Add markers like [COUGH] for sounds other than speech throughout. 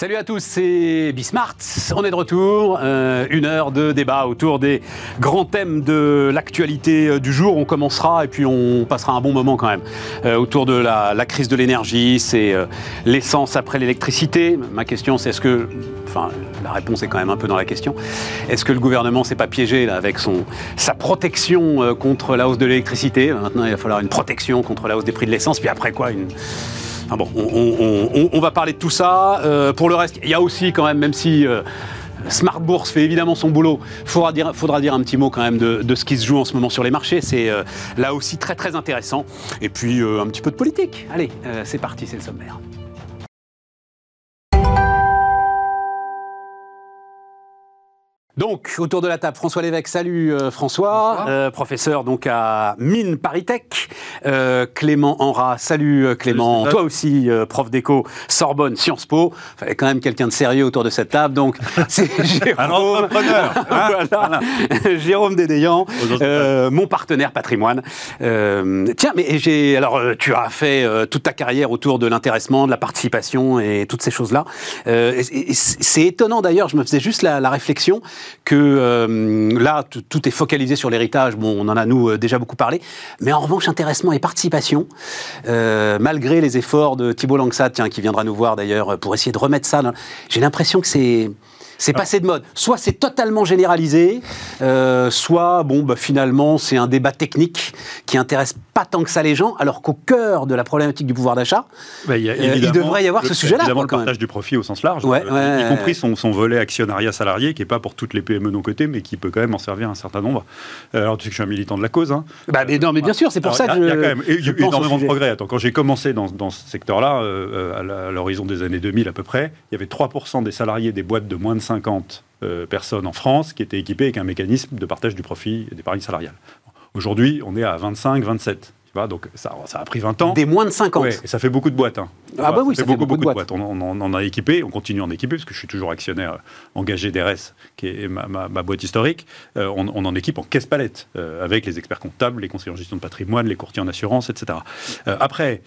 Salut à tous, c'est Bismart. On est de retour. Euh, une heure de débat autour des grands thèmes de l'actualité euh, du jour. On commencera et puis on passera un bon moment quand même euh, autour de la, crise de l'énergie. C'est l'essence après l'électricité. Ma question, c'est est-ce que, enfin, la réponse est quand même un peu dans la question. Est-ce que le gouvernement s'est pas piégé là avec son sa protection contre la hausse de l'électricité? Maintenant, il va falloir une protection contre la hausse des prix de l'essence. Puis après quoi, une ah bon, on, va parler de tout ça. Euh, pour le reste, il y a aussi quand même, même si euh, Smart Bourse fait évidemment son boulot, faudra dire, faudra dire un petit mot quand même de, ce qui se joue en ce moment sur les marchés. C'est euh, là aussi très très intéressant. Et puis un petit peu de politique. Allez, c'est parti, c'est le sommaire. Donc, autour de la table, François Lévesque. Salut euh, François. Euh, professeur donc à Mine Paritech. Euh, Clément Enra. Salut euh, Clément. Salut, Stéphane. Toi aussi, euh, prof d'éco, Sorbonne, Sciences Po. Fallait quand même quelqu'un de sérieux autour de cette table. Donc, [LAUGHS] c'est Jérôme. Un entrepreneur, hein [LAUGHS] Voilà. [LAUGHS] Jérôme Dédéian, euh, mon partenaire patrimoine. Euh, tiens, mais j'ai alors euh, tu as fait euh, toute ta carrière autour de l'intéressement, de la participation et toutes ces choses-là. Euh, c'est étonnant d'ailleurs. Je me faisais juste la, la réflexion que euh, là tout- est focalisé sur l'héritage. Bon, on en a nous euh, déjà beaucoup parlé, mais en revanche intéressement et participation, euh, malgré les efforts de Thibault Langsat, tiens, qui viendra nous voir d'ailleurs pour essayer de remettre ça. J'ai l'impression que c'est c'est passé de mode. Soit c'est totalement généralisé, euh, soit bon, bah, finalement c'est un débat technique qui intéresse pas tant que ça les gens, alors qu'au cœur de la problématique du pouvoir d'achat, Bah, il, Euh, il devrait y avoir le- ce sujet-là, Évidemment, quoi, le partage du profit au sens large, Ouais, euh, ouais, y compris son, son volet actionnariat salarié, qui n'est pas pour toutes les PME non cotées, mais qui peut quand même en servir un certain nombre. Alors, tu sais que je suis un militant de la cause. Hein. bah, mais non, mais bien sûr, c'est pour Alors, ça que il y a quand même je énormément de progrès. Attends, quand j'ai commencé dans, dans ce secteur-là, à l'horizon des années 2000 à peu près, il y avait 3% des salariés des boîtes de moins de 50 euh, personnes en France qui étaient équipés avec un mécanisme de partage du profit et d'épargne salariale. Aujourd'hui, on est à 25, 27. Tu vois, donc ça, ça a pris 20 ans. Des moins de 50. Ouais, et ça fait beaucoup de boîtes. hein. Ah bah oui, ça ça fait beaucoup, beaucoup de boîtes. boîtes. On, on- on en a équipé, on continue à en équiper, parce que je suis toujours actionnaire euh, engagé d'RS, qui est ma, ma- ma boîte historique. Euh, on, on en équipe en caisse palette, euh, avec les experts comptables, les conseillers en gestion de patrimoine, les courtiers en assurance, etc. Euh, après,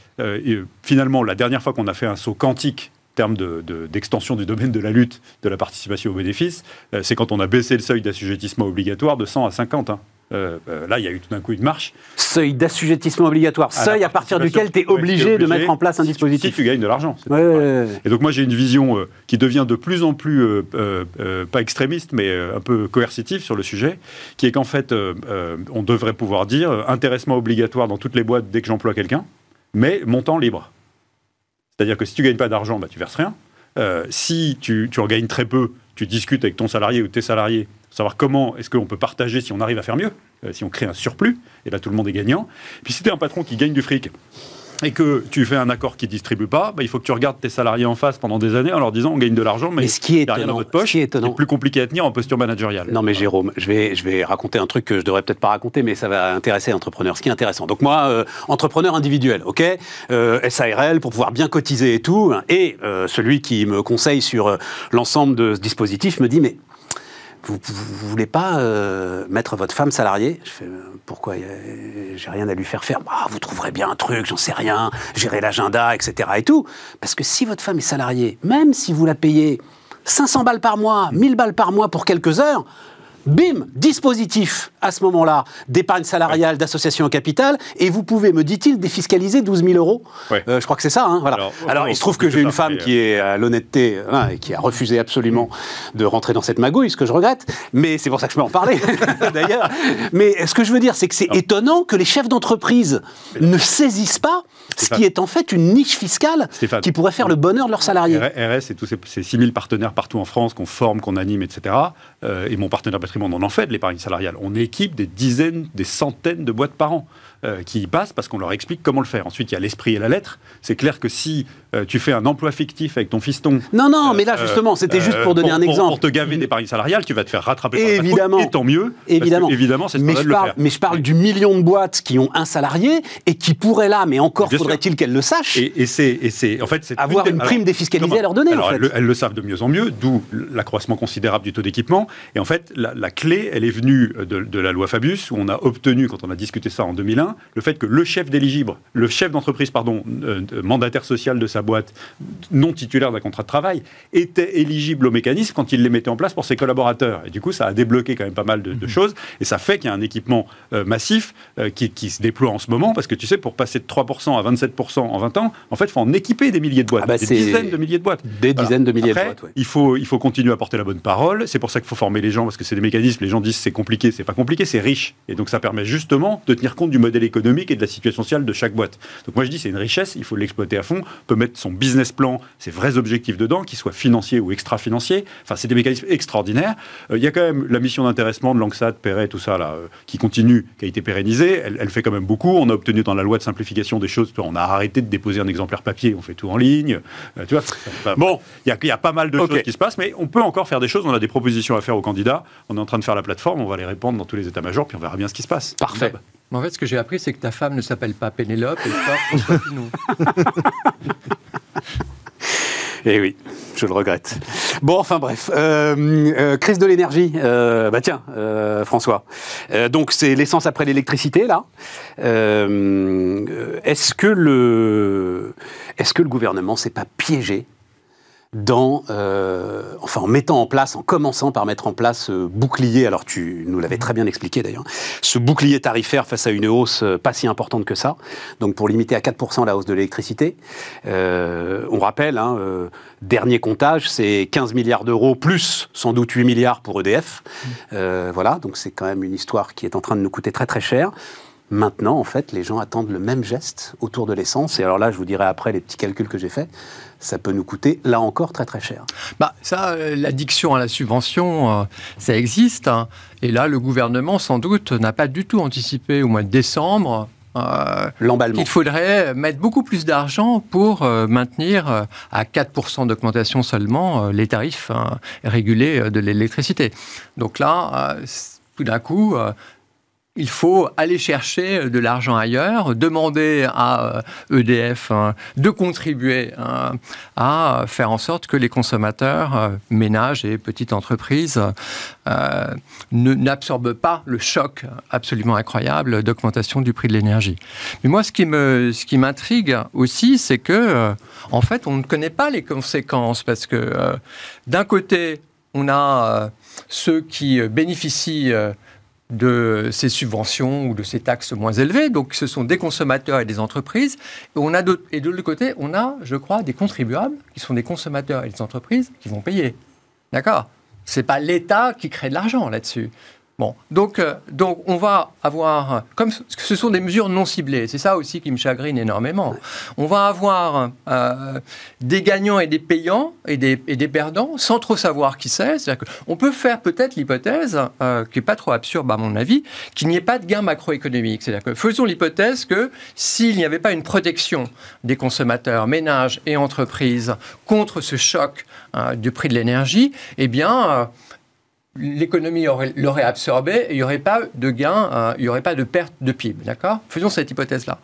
finalement, la dernière fois qu'on a fait un saut quantique, termes de- de- d'extension du domaine de la lutte, de la participation aux bénéfices, euh, c'est quand on a baissé le seuil d'assujettissement obligatoire de 100 à 50. hein. Euh, euh, là, il y a eu tout d'un coup une marche. Seuil d'assujettissement obligatoire, à seuil à partir duquel tu es obligé, de mettre en place un si tu- dispositif. Si tu gagnes de l'argent. Ouais, ouais, ouais. Et donc moi j'ai une vision euh, qui devient de plus en plus, pas extrémiste, mais un peu coercitive sur le sujet, qui est qu'en fait on devrait pouvoir dire intéressement obligatoire dans toutes les boîtes dès que j'emploie quelqu'un, mais montant libre. C'est-à-dire que si tu gagnes pas d'argent, bah, tu verses rien. Euh, si tu, tu en gagnes très peu, tu discutes avec ton salarié ou tes salariés, savoir comment est-ce qu'on peut partager si on arrive à faire mieux, euh, si on crée un surplus, et là tout le monde est gagnant. Puis si tu es un patron qui gagne du fric, et que tu fais un accord qui distribue pas, bah, il faut que tu regardes tes salariés en face pendant des années en leur disant on gagne de l'argent, mais Mais ce qui est rien dans étonnant, votre poche. ce étonnant- C'est plus compliqué à tenir en posture managériale. Non mais Jérôme, je vais, je vais raconter un truc que je devrais peut-être pas raconter, mais ça va intéresser l'entrepreneur. Ce qui est intéressant. Donc moi, euh, entrepreneur individuel, ok, euh, SARL pour pouvoir bien cotiser et tout, et euh, celui qui me conseille sur euh, l'ensemble de ce dispositif me dit mais vous, vous voulez pas euh, mettre votre femme salariée? Je fais euh, pourquoi? J'ai rien à lui faire faire. Bah, vous trouverez bien un truc, j'en sais rien, gérer l'agenda, etc. et tout. Parce que si votre femme est salariée, même si vous la payez 500 balles par mois, 1000 balles par mois pour quelques heures, bim, dispositif à ce moment-là d'épargne salariale, d'association au capital, et vous pouvez, me dit-il, défiscaliser 12 000 euros. Ouais. Euh, je crois que c'est ça. hein, voilà. Alors, Alors, il se trouve que j'ai une femme qui est à l'honnêteté hein, et qui a refusé absolument de rentrer dans cette magouille, ce que je regrette. Mais c'est pour ça que je peux en parler, [LAUGHS] d'ailleurs. Mais ce que je veux dire, c'est que c'est étonnant que les chefs d'entreprise ne saisissent pas ce qui est en fait une niche fiscale Stéphane. qui pourrait faire le bonheur de leurs salariés. RS et tous ces, ces 6000 partenaires partout en France qu'on forme, qu'on anime, etc. euh, et mon partenaire on en fait de l'épargne salariale. On équipe des dizaines, des centaines de boîtes par an euh, qui y passent parce qu'on leur explique comment le faire. Ensuite, il y a l'esprit et la lettre. C'est clair que si euh, tu fais un emploi fictif avec ton fiston. Non, non, mais là, euh, justement, c'était juste euh, pour donner un exemple. pour te gaver d'épargne salariale, tu vas te faire rattraper par Évidemment. et tant mieux. que, Évidemment. évidemment, c'est ce mais je, le faire. mais je parle du million de boîtes qui ont un salarié et qui pourraient là, mais encore faudrait-il qu'elles le sachent, Et, et c'est, en fait, avoir une alors, prime défiscalisée comment à leur donner. Alors, en fait. elles, le, elles le savent de mieux en mieux, d'où l'accroissement considérable du taux d'équipement. Et en fait, la, la clé, elle est venue de, de la loi Fabius, où on a obtenu, quand on a discuté ça en 2001, bien le fait que le chef d'éligible, le chef d'entreprise, pardon, euh, mandataire social de sa boîte, non titulaire d'un contrat de travail, était éligible au mécanisme quand il les mettait en place pour ses collaborateurs. Et du coup, ça a débloqué quand même pas mal de, mhm. choses. Et ça fait qu'il y a un équipement euh, massif euh, qui, se déploie en ce moment. Parce que tu sais, pour passer de 3% à 27% en 20 ans, en fait, il faut en équiper des milliers de boîtes. Ah bah, des dizaines de milliers de boîtes. Des dizaines de milliers de boîtes. Il, faut, il faut continuer à porter la bonne parole. C'est pour ça qu'il faut former les gens parce que c'est des mécanismes. Les gens disent c'est compliqué. C'est pas compliqué, c'est riche. Et donc, ça permet justement de tenir compte du modèle économique et de la situation sociale de chaque boîte. Donc, moi, je dis c'est une richesse. Il faut l'exploiter à fond. On peut mettre son business plan, ses vrais objectifs dedans, qu'ils soient financiers ou extra-financiers. Enfin, c'est des mécanismes extraordinaires. Euh, il y a quand même la mission d'intéressement de l'ANXAT, Perret, tout ça, là, euh, qui continue, qui a été pérennisée. Elle, fait quand même beaucoup. On a obtenu dans la loi de simplification des choses. On a arrêté de déposer un exemplaire papier, on fait tout en ligne. Euh, tu vois, bon, il y, a pas mal de choses qui se passent, mais on peut encore faire des choses. On a des propositions à faire aux candidats. On est en train de faire la plateforme. On va les répondre dans tous les états-majors, puis on verra bien ce qui se passe. Parfait. En fait, ce que j'ai appris, c'est que ta femme ne s'appelle pas Pénélope et pas nous. [LAUGHS] Eh oui, je le regrette. Bon, enfin bref. Euh, euh, crise de l'énergie. Euh, bah tiens, François. donc c'est l'essence après l'électricité, là. est-ce que le, est-ce que le gouvernement s'est pas piégé dans, euh, enfin en mettant en place, en commençant par mettre en place ce bouclier, alors tu nous l'avais très bien expliqué d'ailleurs, ce bouclier tarifaire face à une hausse euh, pas si importante que ça, donc pour limiter à 4% la hausse de l'électricité. Euh, on rappelle, hein, dernier comptage, c'est 15 milliards d'euros plus sans doute 8 milliards pour EDF. voilà, donc c'est quand même une histoire qui est en train de nous coûter très très cher. Maintenant, en fait, les gens attendent le même geste autour de l'essence. Et alors là, je vous dirai après les petits calculs que j'ai faits ça peut nous coûter, là encore, très très cher. Bah, ça, euh, l'addiction à la subvention, euh, ça existe. Hein. Et là, le gouvernement, sans doute, n'a pas du tout anticipé au mois de décembre euh, l'emballement. Il faudrait mettre beaucoup plus d'argent pour maintenir à 4% d'augmentation seulement les tarifs hein, régulés de l'électricité. Donc là, tout d'un coup, il faut aller chercher de l'argent ailleurs, demander à EDF euh, e hein, de contribuer hein, à faire en sorte que les consommateurs, euh, ménages et petites entreprises, euh, n'absorbent pas le choc absolument incroyable d'augmentation du prix de l'énergie. Mais moi, ce qui ce m'intrigue aussi, c'est que, en fait, on ne connaît pas les conséquences parce que, d'un côté, on a ceux qui bénéficient de ces subventions ou de ces taxes moins élevées. Donc, ce sont des consommateurs et des entreprises. Et, on a et de l'autre côté, on a, je crois, des contribuables qui sont des consommateurs et des entreprises qui vont payer. D'accord? Ce n'est pas l'État qui crée de l'argent là-dessus. Bon, donc, euh, donc on va avoir, comme ce sont des mesures non ciblées, c'est ça aussi qui me chagrine énormément, on va avoir euh, des gagnants et des payants et des, perdants sans trop savoir qui c'est. Qu'on peut faire peut-être l'hypothèse, euh, qui n'est pas trop absurde à mon avis, qu'il n'y ait pas de gain macroéconomique. C'est-à-dire que faisons l'hypothèse que s'il n'y avait pas une protection des consommateurs, ménages et entreprises contre ce choc du prix de l'énergie, eh bien l'économie l'aurait absorbé et il n'y aurait pas de gain, euh, il n'y aurait pas de perte de PIB. D'accord? Faisons cette hypothèse-là.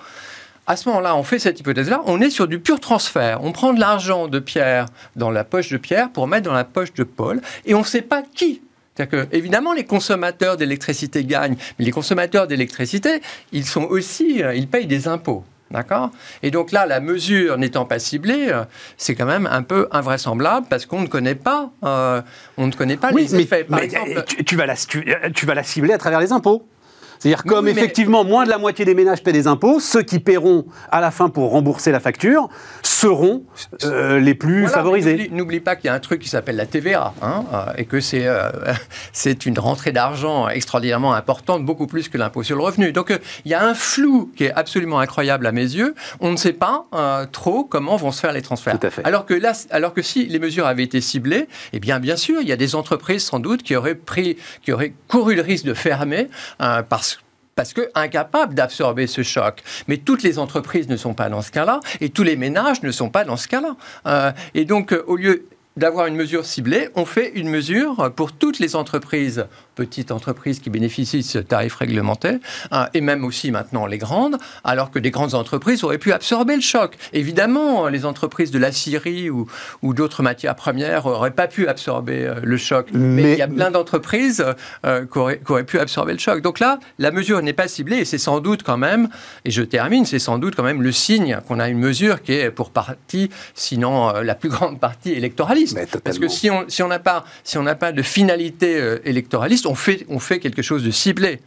À ce moment-là, on fait cette hypothèse-là, on est sur du pur transfert. On prend de l'argent de Pierre dans la poche de Pierre pour mettre dans la poche de Paul et on ne sait pas qui que, évidemment, les consommateurs d'électricité gagnent, mais les consommateurs d'électricité, ils sont aussi, euh, ils payent des impôts. D'accord? Et donc là, la mesure n'étant pas ciblée, euh, c'est quand même un peu invraisemblable parce qu'on ne connaît pas, euh, on ne connaît pas les effets. Par exemple, tu, vas la, tu vas la cibler à travers les impôts. C'est-à-dire comme effectivement moins de la moitié des ménages paient des impôts, ceux qui paieront à la fin pour rembourser la facture seront euh, les plus favorisés. N'oublie pas qu'il y a un truc qui s'appelle la TVA hein, euh, et que c'est euh, [LAUGHS] c'est une rentrée d'argent extraordinairement importante, beaucoup plus que l'impôt sur le revenu. Donc il y a un flou qui est absolument incroyable à mes yeux. On ne sait pas trop comment vont se faire les transferts. Tout à fait. Alors que là, alors que si les mesures avaient été ciblées, eh bien bien sûr, il y a des entreprises sans doute qui auraient pris, qui auraient couru le risque de fermer parce parce que incapables d'absorber ce choc. Mais toutes les entreprises ne sont pas dans ce cas-là, et tous les ménages ne sont pas dans ce cas-là. Euh, et donc, euh, au lieu d'avoir une mesure ciblée, on fait une mesure pour toutes les entreprises petites entreprises qui bénéficient de ce tarif réglementé, hein, et même aussi maintenant les grandes, alors que des grandes entreprises auraient pu absorber le choc. Évidemment, les entreprises de la Syrie ou, ou d'autres matières premières n'auraient pas pu absorber euh, le choc. Mais, il y a plein d'entreprises euh, qui, auraient, qui, auraient, pu absorber le choc. Donc là, la mesure n'est pas ciblée et c'est sans doute quand même, et je termine, c'est sans doute quand même le signe qu'on a une mesure qui est pour partie, sinon euh, la plus grande partie électoraliste. Parce que si on si n'a pas, si pas de finalité euh, électoraliste, on fait, quelque chose de ciblé.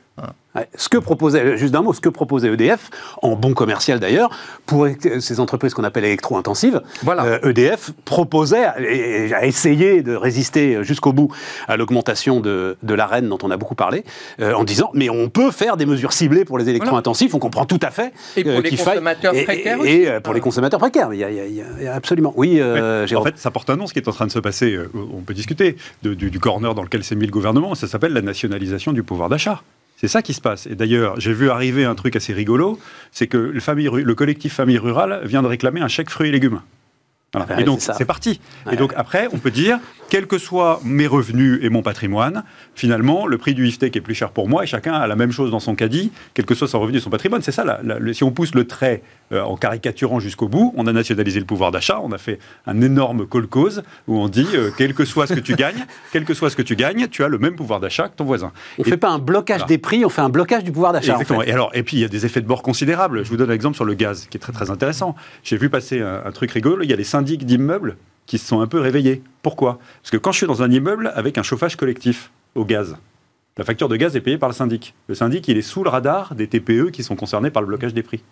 Ce que proposait, juste d'un mot, ce que proposait EDF, en bon commercial d'ailleurs, pour ces entreprises qu'on appelle électro-intensives, voilà. EDF euh, e proposait et a essayé de résister jusqu'au bout à l'augmentation de, de l'arène dont on a beaucoup parlé, euh, en disant mais on peut faire des mesures ciblées pour les électro-intensifs, on comprend tout à fait. Et pour euh, les consommateurs précaires Et, et pour les consommateurs précaires, il y a, il y a, absolument. Oui, oui. En fait, ça porte un nom, ce qui est en train de se passer, on peut discuter du, du corner dans lequel s'est mis le gouvernement, ça s'appelle la nationalisation du pouvoir d'achat. C'est ça qui se passe. Et d'ailleurs, j'ai vu arriver un truc assez rigolo, c'est que le, collectif Famille Rurale vient de réclamer un chèque fruits et légumes. Et donc, c'est parti. Et donc, après, on peut dire, quels que soient mes revenus et mon patrimoine, finalement, le prix du IFTEC est plus cher pour moi et chacun a la même chose dans son caddie, quel que soit son revenu et son patrimoine. C'est ça, si on pousse le trait euh, en caricaturant jusqu'au bout, on a nationalisé le pouvoir d'achat, on a fait un énorme call cause où on dit, euh, quel que soit ce que tu gagnes, [LAUGHS] quel que soit ce que tu gagnes, tu as le même pouvoir d'achat que ton voisin. On ne fait pas un blocage des prix, on fait un blocage du pouvoir d'achat. Exactement. Et, alors, et puis, il y a des effets de bord considérables. Je vous donne un exemple sur le gaz, qui est très très intéressant. J'ai vu passer un, un truc rigolo, il y a les syndics d'immeubles qui se sont un peu réveillés. Pourquoi? Parce que quand je suis dans un immeuble avec un chauffage collectif au gaz, la facture de gaz est payée par le syndic. Le syndic, il est sous le radar des TPE qui sont concernés par le blocage des prix.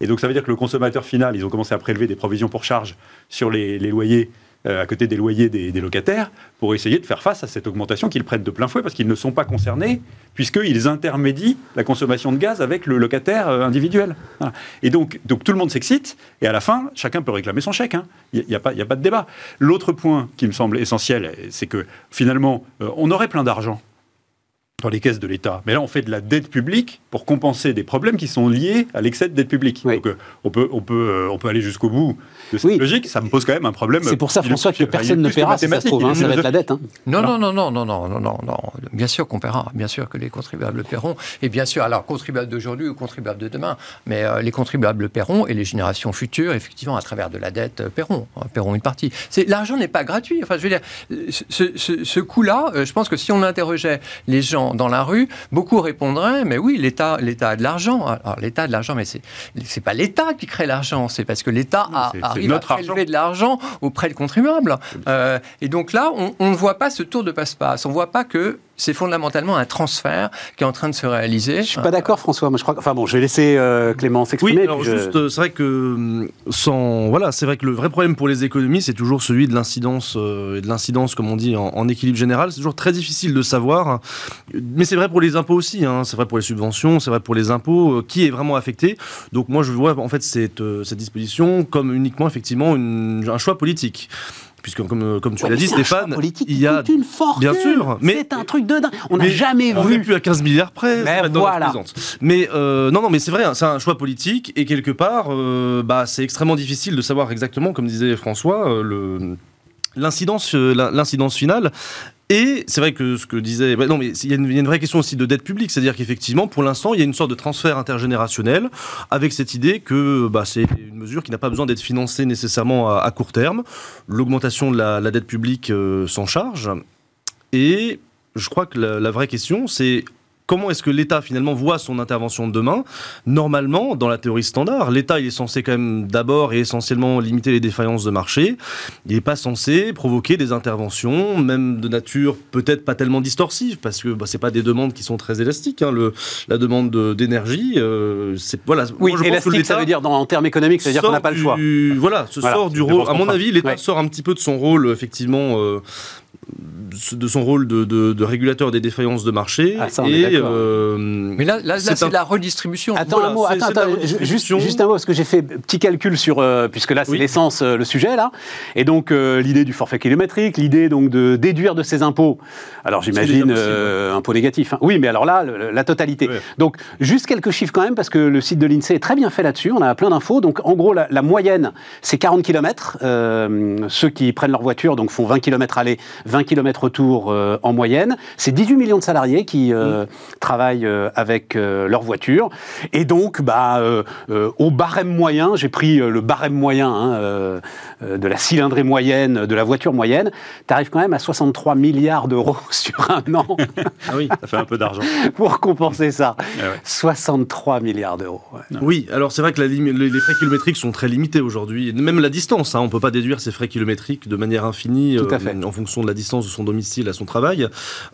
Et donc ça veut dire que le consommateur final, ils ont commencé à prélever des provisions pour charge sur les, loyers à côté des loyers des, locataires pour essayer de faire face à cette augmentation qu'ils prennent de plein fouet parce qu'ils ne sont pas concernés puisqu'ils intermédient la consommation de gaz avec le locataire euh, individuel. Et donc, donc tout le monde s'excite et à la fin, chacun peut réclamer son chèque. Hein. Il n'y a, a, pas de débat. L'autre point qui me semble essentiel, c'est que finalement, euh, on aurait plein d'argent dans les caisses de l'État. Mais là, on fait de la dette publique pour compenser des problèmes qui sont liés à l'excès de dette publique. Donc, euh, on, peut, on, peut, euh, on peut aller jusqu'au bout de cette logique. Ça me pose quand même un problème. C'est pour ça, François, que personne ne paiera, si ça se trouve. Hein, ça va être la dette. Hein. Non, non, non, non, non, non, non, non, non. Bien sûr qu'on paiera. Bien sûr que les contribuables paieront. Et bien sûr, alors, contribuables d'aujourd'hui ou contribuables de demain. Mais euh, les contribuables paieront et les générations futures, effectivement, à travers de la dette, paieront. paieront une partie. L'argent n'est pas gratuit. Enfin, je veux dire, ce, ce, ce coup-là, je pense que si on interrogeait les gens dans la rue, beaucoup répondraient, mais oui, l'État, l'État a de l'argent. Alors l'État a de l'argent, mais c'est c'est pas l'État qui crée l'argent, c'est parce que l'État arrive à prélever de l'argent auprès du contribuable. Euh, et donc là, on, on ne voit pas ce tour de passe-passe. On ne voit pas que c'est fondamentalement un transfert qui est en train de se réaliser. Je suis pas d'accord, François. Moi, je crois. Enfin bon, je vais laisser euh, Clément s'exprimer. Oui, alors juste, euh, c'est vrai que hum, sans, voilà, c'est vrai que le vrai problème pour les économies, c'est toujours celui de l'incidence euh, et de l'incidence, comme on dit, en, équilibre général. C'est toujours très difficile de savoir. Mais c'est vrai pour les impôts aussi. Hein. C'est vrai pour les subventions, c'est vrai pour les impôts. qui est vraiment affecté Donc moi, je vois en fait cette, cette disposition comme uniquement effectivement une, un choix politique puisque comme, euh, comme tu l'as dit, Stéphane, il y a une fortune. Bien sûr, mais c'est un truc de dingue. On n'a jamais on vu. On plus à 15 milliards près. Mais voilà. Mais euh, non, non, mais c'est vrai, hein, c'est un choix politique et quelque part, euh, bah, c'est extrêmement difficile de savoir exactement, comme disait François, le l'incidence l'incidence finale et c'est vrai que ce que disait. non, mais il y, a une vraie question aussi de dette publique. C'est-à-dire qu'effectivement, pour l'instant, il y a une sorte de transfert intergénérationnel avec cette idée que bah, c'est une mesure qui n'a pas besoin d'être financée nécessairement à, court terme. L'augmentation de la, dette publique euh, s'en charge. Et je crois que la vraie question, c'est comment est-ce que l'État finalement voit son intervention de demain? Normalement, dans la théorie standard, l'État il est censé quand même d'abord et essentiellement limiter les défaillances de marché. Il n'est pas censé provoquer des interventions, même de nature peut-être pas tellement distorsive, parce que bah, c'est pas des demandes qui sont très élastiques. Hein. Le, la demande d'énergie, euh, c'est voilà. Oui, élastique, ça veut dire dans, en termes économiques, ça veut dire qu'on n'a pas le choix. Voilà, ce sort du rôle. À mon avis, l'État sort un petit peu de son rôle effectivement. Euh, de son rôle de, de, régulateur des défaillances de marché. Ah, et, euh, Mais là, là, c'est la redistribution. Attends un mot, attends, juste, juste, un mot, parce que j'ai fait petit calcul sur, euh, puisque là c'est l'essence, euh, le sujet là, et donc l'idée du forfait kilométrique, l'idée donc de déduire de ses impôts, alors j'imagine impôts négatifs, hein. oui, mais alors là, la totalité. Donc juste quelques chiffres quand même, parce que le site de l'INSEE est très bien fait là-dessus, on a plein d'infos, donc en gros la, la moyenne c'est 40 km, ceux qui prennent leur voiture donc font 20 km aller, 20 km km/tour en moyenne. C'est 18 millions de salariés qui mmh. travaillent avec leur voiture. Et donc, bah, au barème moyen, j'ai pris le barème moyen hein, de la cylindrée moyenne, de la voiture moyenne, tu arrives quand même à 63 milliards d'euros [LAUGHS] sur un an. ah oui, ça fait un peu d'argent. [LAUGHS] pour compenser ça. 63 milliards d'euros. Oui, alors c'est vrai que les, frais kilométriques sont très limités aujourd'hui. Même la distance, hein, on ne peut pas déduire ces frais kilométriques de manière infinie euh, en fonction de la distance de son domicile à son travail.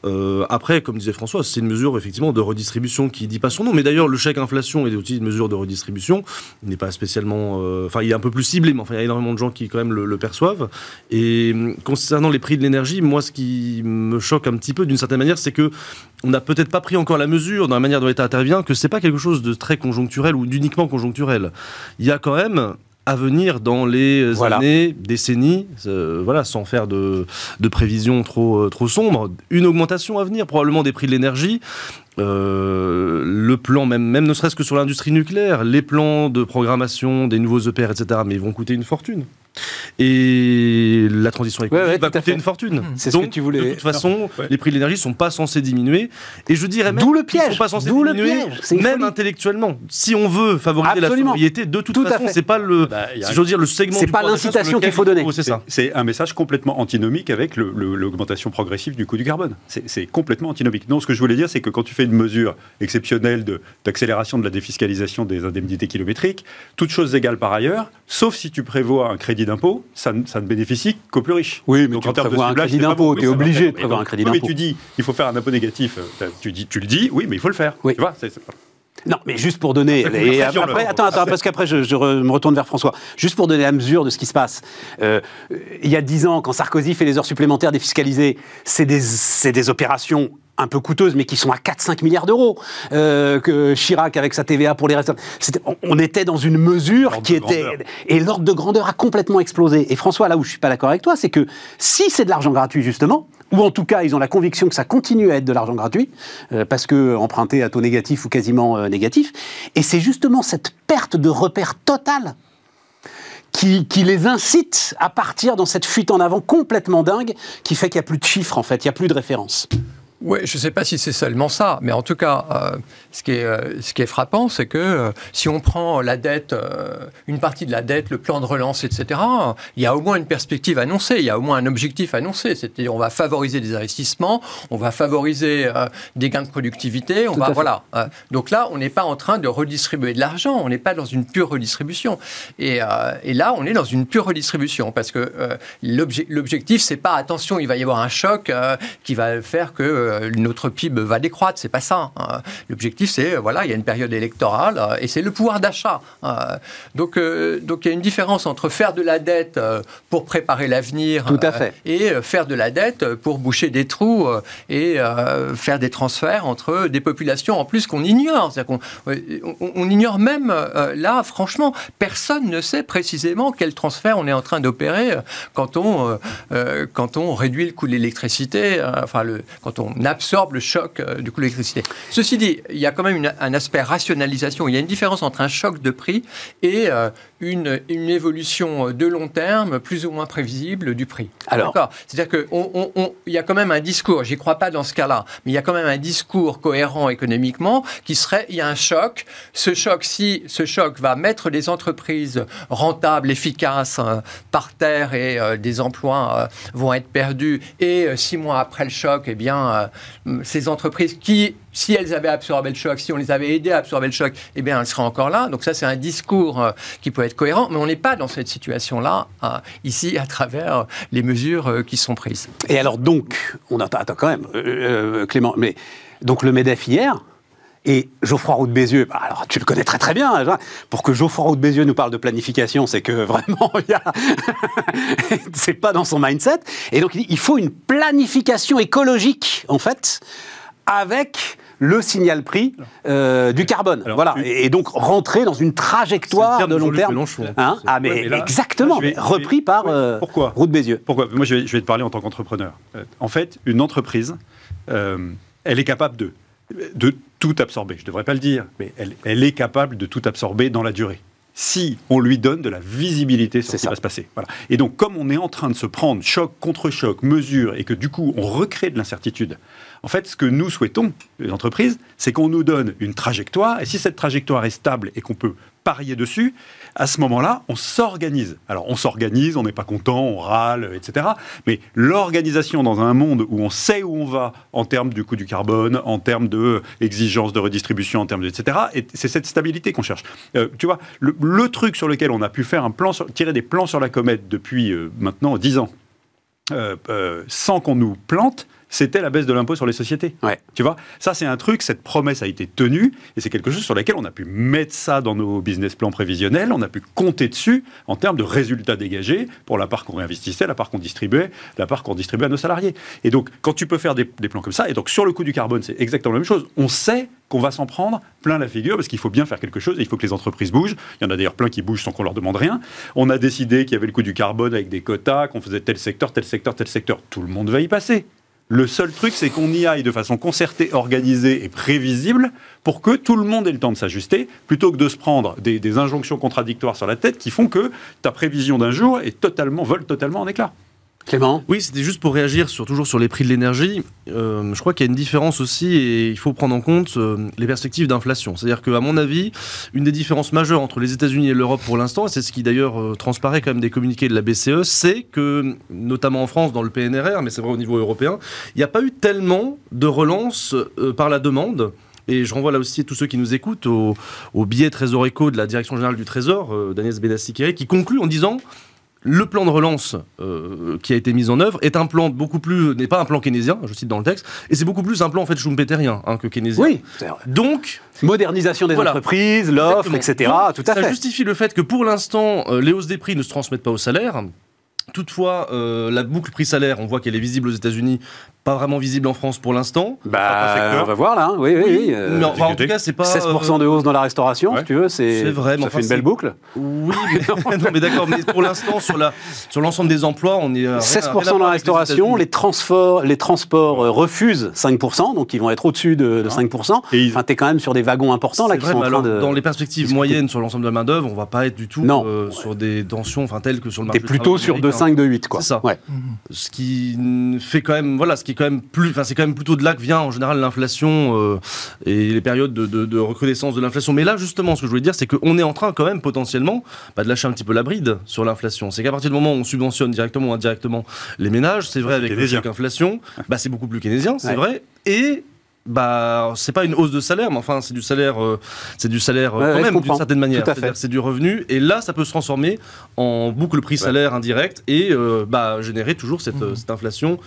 Euh, après, comme disait François, c'est une mesure effectivement de redistribution qui ne dit pas son nom. Mais d'ailleurs, le chèque inflation est aussi une mesure de redistribution. Il n'est pas spécialement. Euh, enfin, il est un peu plus ciblé, mais enfin, il y a énormément de gens qui quand même le, perçoivent. Et concernant les prix de l'énergie, moi, ce qui me choque un petit peu d'une certaine manière, c'est que on n'a peut-être pas pris encore la mesure dans la manière dont l'État intervient que c'est pas quelque chose de très conjoncturel ou d'uniquement conjoncturel. Il y a quand même à venir dans les années, décennies, euh, voilà, sans faire de, prévisions trop, euh, trop sombres, une augmentation à venir, probablement des prix de l'énergie. Euh, le plan, même, même ne serait-ce que sur l'industrie nucléaire, les plans de programmation des nouveaux EPR, etc., mais ils vont coûter une fortune. Et la transition écologique va coûter une fortune. C'est ce que tu voulais. De toute façon, les prix de l'énergie ne sont pas censés diminuer. Et je dirais même D'où le piège. sont pas censés diminuer, même intellectuellement. Si on veut favoriser la sobriété, de toute façon, c'est pas le, bah, je veux dire, le segment. C'est pas l'incitation qu'il faut donner. C'est ça. C'est un message complètement antinomique avec l'augmentation progressive du coût du carbone. C'est complètement antinomique. Non, ce que je voulais dire, c'est que quand tu fais une mesure exceptionnelle d'accélération de, de la défiscalisation des indemnités kilométriques, toutes choses égales par ailleurs, sauf si tu prévois un crédit d'impôt, ça, ça, ne bénéficie qu'aux plus riches. Oui, mais Donc, en termes de un crédit d'impôt, tu es obligé de prévoir un crédit d'impôt. mais tu dis, il faut faire un impôt négatif, euh, tu, dis, tu le dis, oui, mais il faut le faire. Oui. Tu vois, Non, mais juste pour donner. Après, attends, attends, [LAUGHS] parce qu'après, je, me retourne vers François. Juste pour donner la mesure de ce qui se passe. Euh, il y a dix ans, quand Sarkozy fait les heures supplémentaires défiscalisées, c'est des, des opérations un peu coûteuses, mais qui sont à 4-5 milliards d'euros. Euh, que Chirac avec sa TVA pour les restaurants. On était dans une mesure qui était... Et l'ordre de grandeur a complètement explosé. Et François, là où je suis pas d'accord avec toi, c'est que si c'est de l'argent gratuit, justement, ou en tout cas ils ont la conviction que ça continue à être de l'argent gratuit, euh, parce que emprunté à taux négatif ou quasiment euh, négatif, et c'est justement cette perte de repère totale qui, qui, les incite à partir dans cette fuite en avant complètement dingue qui fait qu'il n'y a plus de chiffres en fait, il n'y a plus de références. Oui, je ne sais pas si c'est seulement ça, mais en tout cas, euh, ce, qui est, euh, ce qui est frappant, c'est que euh, si on prend la dette, une partie de la dette, le plan de relance, etc., il y a au moins une perspective annoncée, il y a au moins un objectif annoncé, c'est-à-dire on va favoriser des investissements, on va favoriser des gains de productivité, on va, voilà. donc là, on n'est pas en train de redistribuer de l'argent, on n'est pas dans une pure redistribution. Et, et, là, on est dans une pure redistribution, parce que l'objectif, c'est pas attention, il va y avoir un choc qui va faire que notre PIB va décroître. C'est pas ça. Hein. L'objectif, c'est voilà, il y a une période électorale euh, et c'est le pouvoir d'achat. Euh. donc, donc il y a une différence entre faire de la dette pour préparer l'avenir et faire de la dette pour boucher des trous et faire des transferts entre des populations en plus qu'on ignore. On, on, ignore même là, franchement, personne ne sait précisément quel transfert on est en train d'opérer quand on quand on réduit le coût de l'électricité, enfin le, quand on absorbe le choc euh, du coût de l'électricité. Ceci dit, il y a quand même un aspect rationalisation. Il y a une différence entre un choc de prix et euh, une, une, évolution de long terme plus ou moins prévisible du prix. Alors, c'est-à-dire qu'il on, on, y a quand même un discours. J'y crois pas dans ce cas-là, mais il y a quand même un discours cohérent économiquement qui serait il y a un choc. Ce choc, si ce choc va mettre les entreprises rentables, efficaces euh, par terre et des emplois vont être perdus, et six mois après le choc, eh bien euh, ces entreprises qui, si elles avaient absorbé le choc, si on les avait aidées à absorber le choc, eh bien, elles seraient encore là. Donc ça, c'est un discours euh, qui peut être cohérent, mais on n'est pas dans cette situation-là, euh, ici, à travers les mesures qui sont prises. Et alors donc, on attend, attends quand même, Clément, mais donc le MEDEF hier, et Geoffroy Roux de Bézieux, bah, alors tu le connais très très bien. Hein, pour que Geoffroy Roux de Bézieux nous parle de planification, c'est que vraiment, [LAUGHS] [LAUGHS] c'est pas dans son mindset. Et donc il faut une planification écologique, en fait, avec le signal prix euh, du carbone. voilà. Et donc rentrer dans une trajectoire de long terme. Hein ah mais, exactement, repris par euh, Pourquoi Roux de Bézieux. Pourquoi Moi je vais, te parler en tant qu'entrepreneur. Euh, en fait, une entreprise, elle est capable de de tout absorber. Je ne devrais pas le dire, mais elle, est capable de tout absorber dans la durée. si on lui donne de la visibilité sur ce qui ça. va se passer. Voilà. Et donc, comme on est en train de se prendre choc contre choc, mesure, et que du coup, on recrée de l'incertitude, en fait, ce que nous souhaitons, les entreprises, c'est qu'on nous donne une trajectoire, et si cette trajectoire est stable et qu'on peut parier dessus, à ce moment-là, on s'organise. Alors, on s'organise, on n'est pas content, on râle, etc. Mais l'organisation dans un monde où on sait où on va en termes du coût du carbone, en termes d'exigence de redistribution, en termes de, etc., et c'est cette stabilité qu'on cherche. Euh, tu vois, le, truc sur lequel on a pu faire tirer des plans sur la comète depuis euh, maintenant 10 ans, euh, euh, sans qu'on nous plante, c'était la baisse de l'impôt sur les sociétés. Ouais. Tu vois, ça c'est un truc, cette promesse a été tenue, et c'est quelque chose sur lequel on a pu mettre ça dans nos business plans prévisionnels, on a pu compter dessus en termes de résultats dégagés pour la part qu'on réinvestissait, la part qu'on distribuait, la part qu'on distribuait à nos salariés. Et donc, quand tu peux faire des, des plans comme ça, et donc sur le coût du carbone, c'est exactement la même chose. On sait qu'on va s'en prendre plein la figure parce qu'il faut bien faire quelque chose et il faut que les entreprises bougent. Il y en a d'ailleurs plein qui bougent sans qu'on leur demande rien. On a décidé qu'il y avait le coût du carbone avec des quotas, qu'on faisait tel secteur, tel secteur, tel secteur. Tout le monde va y passer. Le seul truc, c'est qu'on y aille de façon concertée, organisée et prévisible pour que tout le monde ait le temps de s'ajuster, plutôt que de se prendre des, injonctions contradictoires sur la tête qui font que ta prévision d'un jour est totalement, vole totalement en éclats. Clément? Oui, c'était juste pour réagir sur, toujours sur les prix de l'énergie. Euh, je crois qu'il y a une différence aussi et il faut prendre en compte euh, les perspectives d'inflation. C'est-à-dire qu'à mon avis, une des différences majeures entre les États-Unis et l'Europe pour l'instant, et c'est ce qui d'ailleurs euh, transparaît quand même des communiqués de la BCE, c'est que, notamment en France, dans le PNRR, mais c'est vrai au niveau européen, il n'y a pas eu tellement de relance par la demande. Et je renvoie là aussi tous ceux qui nous écoutent au, billet Trésor Éco de la Direction Générale du Trésor, d'Agnès Benassi-Kéré, qui conclut en disant le plan de relance euh, qui a été mis en œuvre est un plan beaucoup plus n'est pas un plan keynésien, je cite dans le texte, et c'est beaucoup plus un plan en fait schumpeterien hein, que keynésien. Oui. Donc Modernisation des Voilà. entreprises, l'offre, etc. Donc, Tout à ça fait. justifie le fait que pour l'instant, euh, les hausses des prix ne se transmettent pas au salaire. Toutefois, euh, la boucle prix-salaire, on voit qu'elle est visible aux États-Unis, pas vraiment visible en France pour l'instant. Bah, on va voir là. hein. Oui, oui, oui. euh, mais en, enfin, en tout cas, c'est pas 16% de hausse dans la restauration, Ouais. si tu veux, c'est vrai, mais ça enfin, fait une belle boucle. Oui, mais, [LAUGHS] non, mais d'accord. Mais pour l'instant, sur la sur l'ensemble des emplois, on est euh, rien- rien à 16% voir dans la les restauration, les, transports, les transports euh, refusent 5%, donc ils vont être au-dessus de, de 5%. Et ils- Enfin, t'es quand même sur des wagons importants là qui vrai, sont en train alors, de. dans les perspectives discuter. moyennes sur l'ensemble de la main d'œuvre, on va pas être du tout Non. euh, sur des tensions, enfin telles que sur le marché. T'es plutôt sur de américain. 5, de 8, quoi. C'est ça. Ouais. Ce qui fait quand même, voilà, ce qui est quand même plus, enfin c'est quand même plutôt de là que vient en général l'inflation euh, et les périodes de, de- de recrudescence de l'inflation. Mais là, justement, ce que je voulais dire, c'est qu'on est en train quand même potentiellement bah, de lâcher un petit peu la bride sur l'inflation. C'est qu'à partir du moment où on subventionne directement ou indirectement les ménages, c'est vrai avec le keynésien. chèque inflation, bah c'est beaucoup plus keynésien, c'est Ouais. vrai, et bah c'est pas une hausse de salaire, mais enfin c'est du salaire, euh, c'est du salaire euh, Ouais, ouais, quand même d'une certaine manière. C'est du revenu, et là ça peut se transformer en boucle prix salaire indirect et euh, bah générer toujours cette, cette inflation.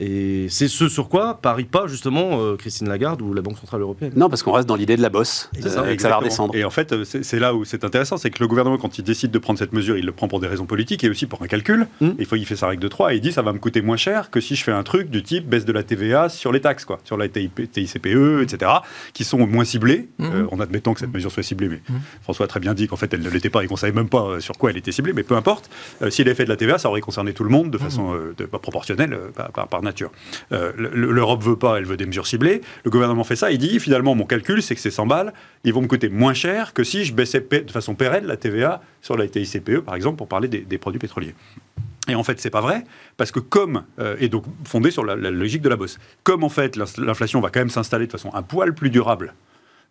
Et c'est ce sur quoi parie pas justement euh, Christine Lagarde ou la Banque centrale européenne. Non, parce qu'on reste dans l'idée de la bosse, ça, euh, et que ça va redescendre. Et en fait, euh, c'est là où c'est intéressant, c'est que le gouvernement, quand il décide de prendre cette mesure, il le prend pour des raisons politiques et aussi pour un calcul. Mm. Il, faut, il fait sa règle de 3 et il dit ça va me coûter moins cher que si je fais un truc du type baisse de la TVA sur les taxes, quoi, sur la TIP, TICPE, etc., qui sont moins ciblés, euh, en admettant que cette mesure soit ciblée. Mais François a très bien dit qu'en fait, elle ne l'était pas et qu'on savait même pas sur quoi elle était ciblée, mais peu importe. Euh, avait fait de la TVA, ça aurait concerné tout le monde de façon euh, de- pas proportionnelle euh, par, par- par nature. Euh, le- L'Europe veut pas, elle veut des mesures ciblées. Le gouvernement fait ça, il dit finalement, mon calcul, c'est que ces 100 balles, ils vont me coûter moins cher que si je baissais de façon pérenne la TVA sur la TICPE, par exemple, pour parler des, produits pétroliers. Et en fait, c'est pas vrai, parce que comme, euh, et donc fondé sur la, logique de la bosse, comme en fait l'inflation va quand même s'installer de façon un poil plus durable,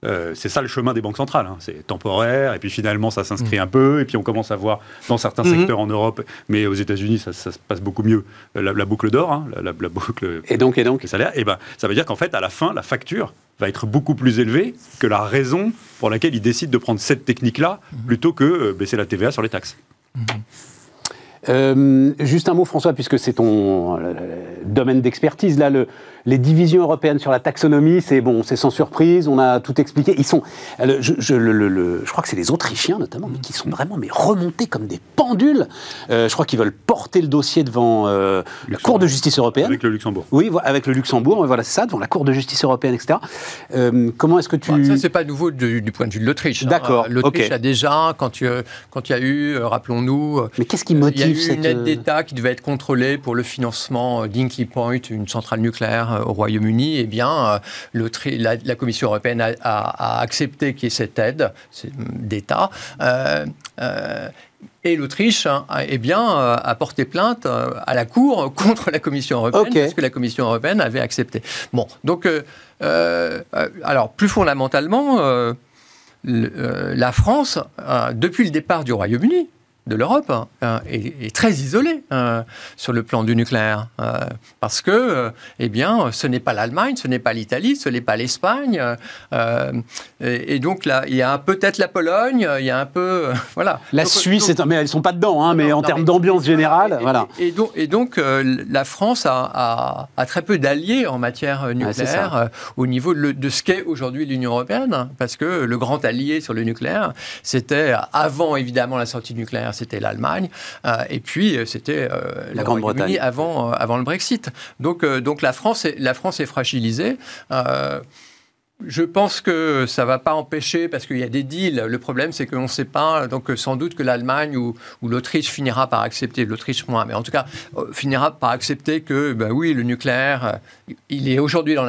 euh, c'est ça le chemin des banques centrales, hein. c'est temporaire, et puis finalement ça s'inscrit un peu, et puis on commence à voir dans certains Mhm. secteurs en Europe, mais aux États-Unis ça, ça se passe beaucoup mieux, euh, la, la boucle d'or, hein, la, la- la boucle Et donc, et donc les salaires, et ben, ça veut dire qu'en fait, à la fin, la facture va être beaucoup plus élevée que la raison pour laquelle ils décident de prendre cette technique-là plutôt que euh, baisser la TVA sur les taxes. Euh, juste un mot, François, puisque c'est ton euh, domaine d'expertise. Là, le- les divisions européennes sur la taxonomie, c'est bon, c'est sans surprise. On a tout expliqué. Ils sont, le- je, je- le- le- le- je crois que c'est les Autrichiens notamment, mais qui sont vraiment mais remontés comme des pendules. Euh, je crois qu'ils veulent porter le dossier devant euh, la. Cour de justice européenne. Avec le Luxembourg. Oui, avec le Luxembourg, voilà, c'est ça, devant la Cour de justice européenne, etc. Euh, comment est-ce que tu... Bah, Ça, c'est pas nouveau du, du point de vue de l'Autriche. hein. D'accord, L'Autriche ok. a déjà, quand il, y a- quand il y a eu, rappelons-nous, Mais qu'est-ce qui il y a motive eu cette... une aide d'État qui devait être contrôlée pour le financement d'Inky Point, une centrale nucléaire nucléaire au Royaume-Uni, eh bien, la, la, Commission européenne a, a, accepté qu'il y ait cette aide d'État. Et l'Autriche hein, eh bien, a porté plainte à la Cour [LAUGHS] contre la Commission européenne parce que la Commission européenne avait accepté. Bon, donc, alors plus fondamentalement, la France, depuis le départ du Royaume-Uni, de l'Europe hein, euh, est, très isolée euh, sur le plan du nucléaire. Euh, parce que, eh bien, ce n'est pas l'Allemagne, ce n'est pas l'Italie, ce n'est pas l'Espagne. Et, donc, là, il y a peut-être la Pologne, il y a un peu. voilà. La Suisse, mais elles ne sont pas dedans, hein, mais en termes d'ambiance générale. Et, voilà. et, donc, et donc la France a, très peu d'alliés en matière nucléaire au niveau de, de ce qu'est aujourd'hui l'Union européenne. Parce que le grand allié sur le nucléaire, c'était avant, évidemment, la sortie nucléaire c'était l'Allemagne, euh, et puis euh, c'était euh, la Grande-Bretagne avant, avant le Brexit. Donc, donc la, France est, la France est fragilisée. Je pense que ça ne va pas empêcher, parce qu'il y a des deals. Le problème, c'est qu'on ne sait pas. Donc, sans doute que l'Allemagne ou, l'Autriche finira par accepter, l'Autriche moins, mais en tout cas, finira par accepter que, ben oui, le nucléaire, il est aujourd'hui dans,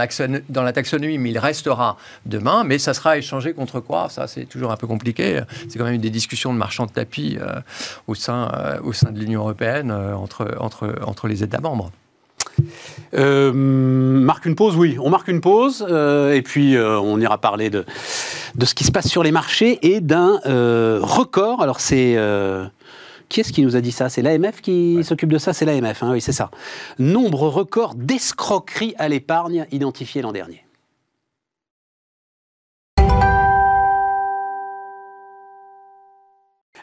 dans, la taxonomie, mais il restera demain. Mais ça sera échangé contre quoi? Ça, c'est toujours un peu compliqué. C'est quand même des discussions de marchands de tapis au, sein, au sein de l'Union européenne entre, entre, entre les États membres. Euh, marque une pause, oui. On marque une pause euh, et puis euh, on ira parler de, de ce qui se passe sur les marchés et d'un record. Alors c'est qui est-ce qui nous a dit ça? C'est l'AMF qui s'occupe de ça? C'est l'AMF, hein, oui, c'est ça. Nombre record d'escroqueries à l'épargne identifiées l'an dernier.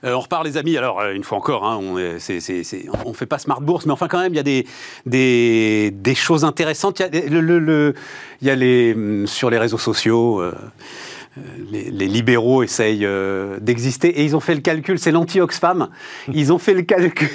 Euh, on repart, les amis. Alors, euh, une fois encore, hein, on ne fait pas smart bourse, mais enfin, quand même, il y a des, choses intéressantes. Il y a, les, hum, sur les réseaux sociaux. Euh, les, libéraux essayent euh, d'exister et ils ont fait le calcul, c'est l'anti-Oxfam, ils ont fait le calcul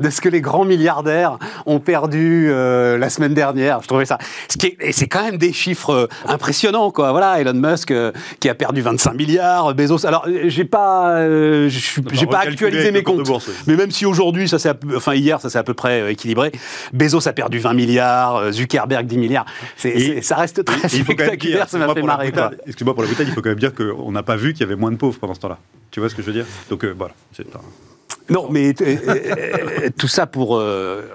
de ce que les grands milliardaires ont perdu euh, la semaine dernière. Je trouvais ça. Ce qui et c'est quand même des chiffres euh, impressionnants, quoi. Voilà, Elon Musk qui a perdu 25 milliards, Bezos. Alors, j'ai pas, j'ai pas actualisé mes comptes, mais même si aujourd'hui, ça c'est, enfin hier, ça s'est à peu près équilibré. Bezos a perdu 20 milliards, Zuckerberg 10 milliards. ça reste très spectaculaire, ça m'a fait marrer. Excuse-moi pour la il faut quand même dire qu'on n'a pas vu qu'il y avait moins de pauvres pendant ce temps-là. Tu vois ce que je veux dire? Donc euh, voilà. Non, mais euh, euh, tout ça pour,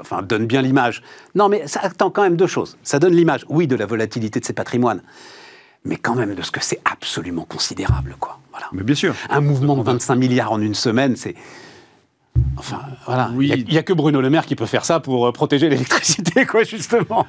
enfin, donne bien l'image. Non, mais ça attend quand même deux choses. Ça donne l'image, oui, de la volatilité de ces patrimoines, mais quand même de ce que c'est absolument considérable, quoi. Voilà. Mais bien sûr. Un mouvement de 25 milliards en une semaine, c'est Enfin, voilà. Il n'y a, que Bruno Le Maire qui peut faire ça pour euh, protéger l'électricité, [LAUGHS] quoi, justement.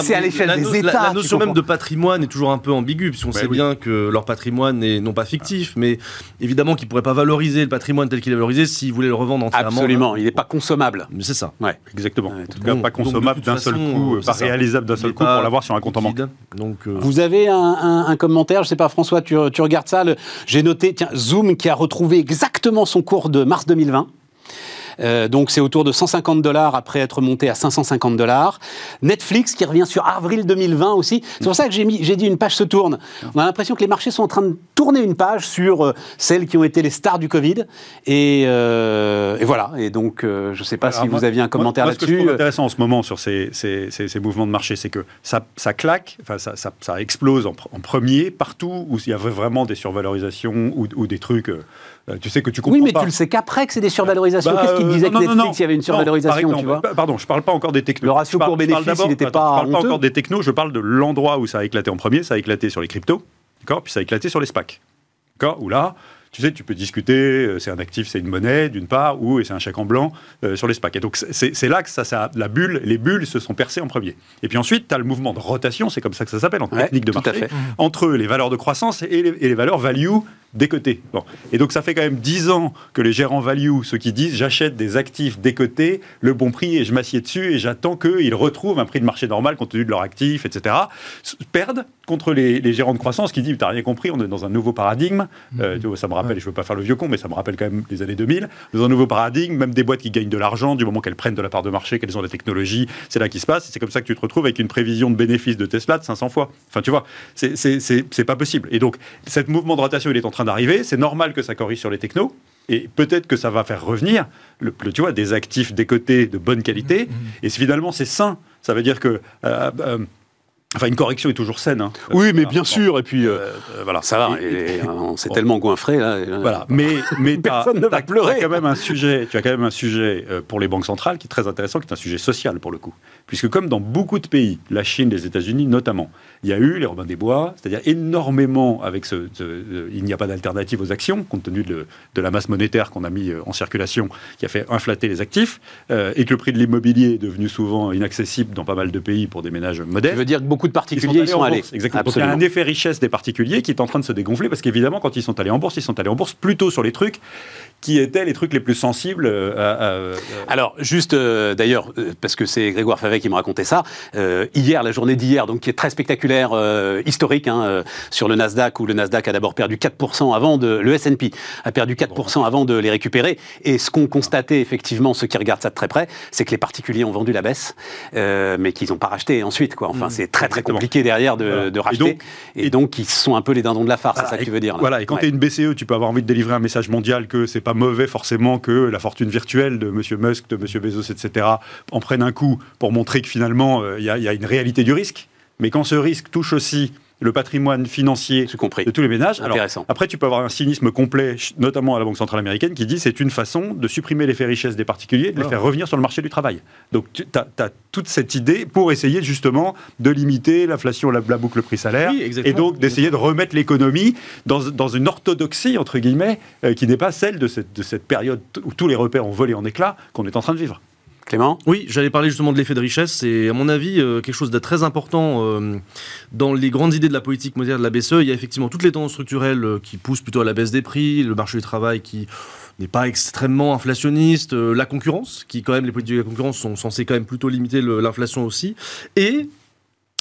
c'est à l'échelle des États. La, notion même de patrimoine est toujours un peu ambiguë, puisqu'on sait bien que leur patrimoine n'est non pas fictif, mais évidemment qu'ils ne pourraient pas valoriser le patrimoine tel qu'il est valorisé s'ils voulaient le revendre entièrement. Absolument, il n'est pas consommable. C'est ça. Ouais. Exactement. en tout cas, pas consommable d'un seul coup, pas réalisable d'un seul coup pour l'avoir sur un compte en banque. Donc, euh, Vous avez un, commentaire, je ne sais pas, François, tu, tu regardes ça. J'ai noté, tiens, Zoom qui a retrouvé exactement son cours de mars 2020. Euh, donc c'est autour de 150 dollars après être monté à 550 dollars. Netflix qui revient sur avril 2020 aussi. C'est pour ça que j'ai dit une page se tourne. On a l'impression que les marchés sont en train de tourner une page sur euh, celles qui ont été les stars du Covid. Et, euh, voilà. Et donc je ne sais pas si vous aviez un commentaire là-dessus. Ce que je trouve intéressant en ce moment sur ces, mouvements de marché, c'est que ça, claque, enfin, ça, explose en, premier partout où il y avait vraiment des survalorisations ou, des trucs tu sais que tu comprends Oui, mais tu le sais qu'après que c'est des survalorisations. Bah, Qu'est-ce qui disait que Netflix, il y avait une survalorisation, tu vois Pardon, je ne parle pas encore des technos. Le ratio pour bénéfice, il n'était pas Je ne parle pas encore des technos, je parle de l'endroit où ça a éclaté en premier. Ça a éclaté sur les cryptos, d'accord Puis ça a éclaté sur les SPAC, d'accord Où là, tu sais, tu peux discuter, euh, c'est un actif, c'est une monnaie, d'une part, ou c'est un chèque en blanc euh, sur les SPAC. Et donc, c'est là que ça, ça, la bulle, les bulles se sont percées en premier. Et puis ensuite, tu as le mouvement de rotation, c'est comme ça que ça s'appelle en technique de marché, entre les valeurs de croissance et les, et les valeurs value décotés. Bon. Et donc ça fait quand même 10 ans que les gérants value, ceux qui disent j'achète des actifs décotés, le bon prix et je m'assieds dessus et j'attends qu'ils retrouvent un prix de marché normal compte tenu de leurs actifs, etc., perdent contre les, gérants de croissance qui disent t'as rien compris, on est dans un nouveau paradigme. Euh, mhm. ça me rappelle, je ne veux pas faire le vieux con, mais ça me rappelle quand même les années 2000. Dans un nouveau paradigme, même des boîtes qui gagnent de l'argent, du moment qu'elles prennent de la part de marché, qu'elles ont la technologie, c'est là qui se passe. C'est comme ça que tu te retrouves avec une prévision de bénéfice de Tesla de 500 fois. Enfin, tu vois, c'est pas possible. Et donc, cet mouvement de rotation, il est en train d'arriver. C'est normal que ça corrige sur les technos. Et peut-être que ça va faire revenir, le, tu vois, des actifs décotés de bonne qualité. Mmh. Et finalement, c'est sain. Ça veut dire que euh, euh, Enfin, une correction est toujours saine. Hein. Oui, mais bien sûr. Et puis, euh, euh, voilà, ça va. on s'est tellement goinfré là. Voilà. Mais, mais [LAUGHS] personne ne va pleurer. Tu as quand même un sujet. Tu as quand même un sujet euh, pour les banques centrales qui est très intéressant, qui est un sujet social pour le coup, puisque comme dans beaucoup de pays, la Chine, les États-Unis notamment, il y a eu les Robins des Bois, c'est-à-dire énormément avec ce, il n'y a pas d'alternative aux actions compte tenu de, de la masse monétaire qu'on a mis en circulation, qui a fait inflater les actifs, et que le prix de l'immobilier est devenu souvent inaccessible dans pas mal de pays pour des ménages modestes. Je veux dire que beaucoup de particuliers sont, allés. Exactement. il y a un effet richesse des particuliers qui est en train de se dégonfler parce qu'évidemment, quand ils sont allés en bourse, ils sont allés en bourse plutôt sur les trucs qui étaient les trucs les plus sensibles euh, à. Alors, juste euh, d'ailleurs, euh, parce que c'est Grégoire Favet qui me racontait ça, hier, la journée d'hier, donc qui est très spectaculaire, historique, hein, sur le Nasdaq, où le Nasdaq a d'abord perdu 4% avant de. Le SP a perdu 4% avant de les récupérer. Et ce qu'ont constaté, effectivement, ceux qui regardent ça de très près, c'est que les particuliers ont vendu la baisse, mais qu'ils n'ont pas racheté ensuite, quoi. Enfin, mmh. c'est très, très compliqué derrière de, racheter. Et donc, ils sont un peu les dindons de la farce, c'est ça que tu veux dire. Voilà, et quand tu es une BCE, tu peux avoir envie de délivrer un message mondial que c'est pas mauvais forcément que la fortune virtuelle de M. Musk, de M. Bezos, etc., en prenne un coup pour montrer que finalement, euh, il y, a une réalité du risque. Mais quand ce risque touche aussi le patrimoine financier de tous les ménages. Alors, après, tu peux avoir un cynisme complet, notamment à la Banque centrale américaine, qui dit c'est une façon de supprimer l'effet richesse des particuliers, de les faire revenir sur le marché du travail. Donc, tu as, toute cette idée pour essayer justement de limiter l'inflation, la, boucle prix-salaire, et donc d'essayer de remettre l'économie dans, une orthodoxie, entre guillemets, euh, qui n'est pas celle de cette, de cette période où tous les repères ont volé en éclats qu'on est en train de vivre. Oui, j'allais parler justement de l'effet de richesse. C'est, à mon avis, euh, quelque chose de très important euh, dans les grandes idées de la politique monétaire de la BCE. Il y a effectivement toutes les tendances structurelles euh, qui poussent plutôt à la baisse des prix, le marché du travail qui n'est pas extrêmement inflationniste, la concurrence, qui quand même, les politiques de la concurrence sont censées quand même plutôt limiter l'inflation aussi, et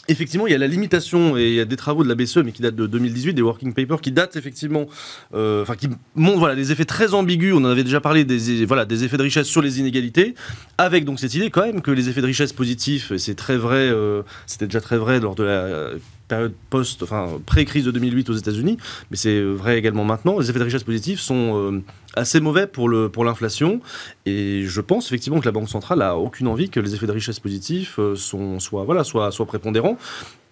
Effectivement, il y a la limitation et il y a des travaux de la BCE, mais qui datent de 2018, des working papers, qui datent effectivement, euh, enfin, qui montrent voilà, des effets très ambigus. On en avait déjà parlé des, voilà, des effets de richesse sur les inégalités, avec donc cette idée quand même que les effets de richesse positifs, et c'est très vrai, euh, c'était déjà très vrai lors de la période post, enfin pré-crise de 2008 aux États-Unis, mais c'est vrai également maintenant. Les effets de richesse positifs sont euh, assez mauvais pour le pour l'inflation, et je pense effectivement que la Banque centrale a aucune envie que les effets de richesse positifs euh, sont soient voilà soient, soient prépondérants.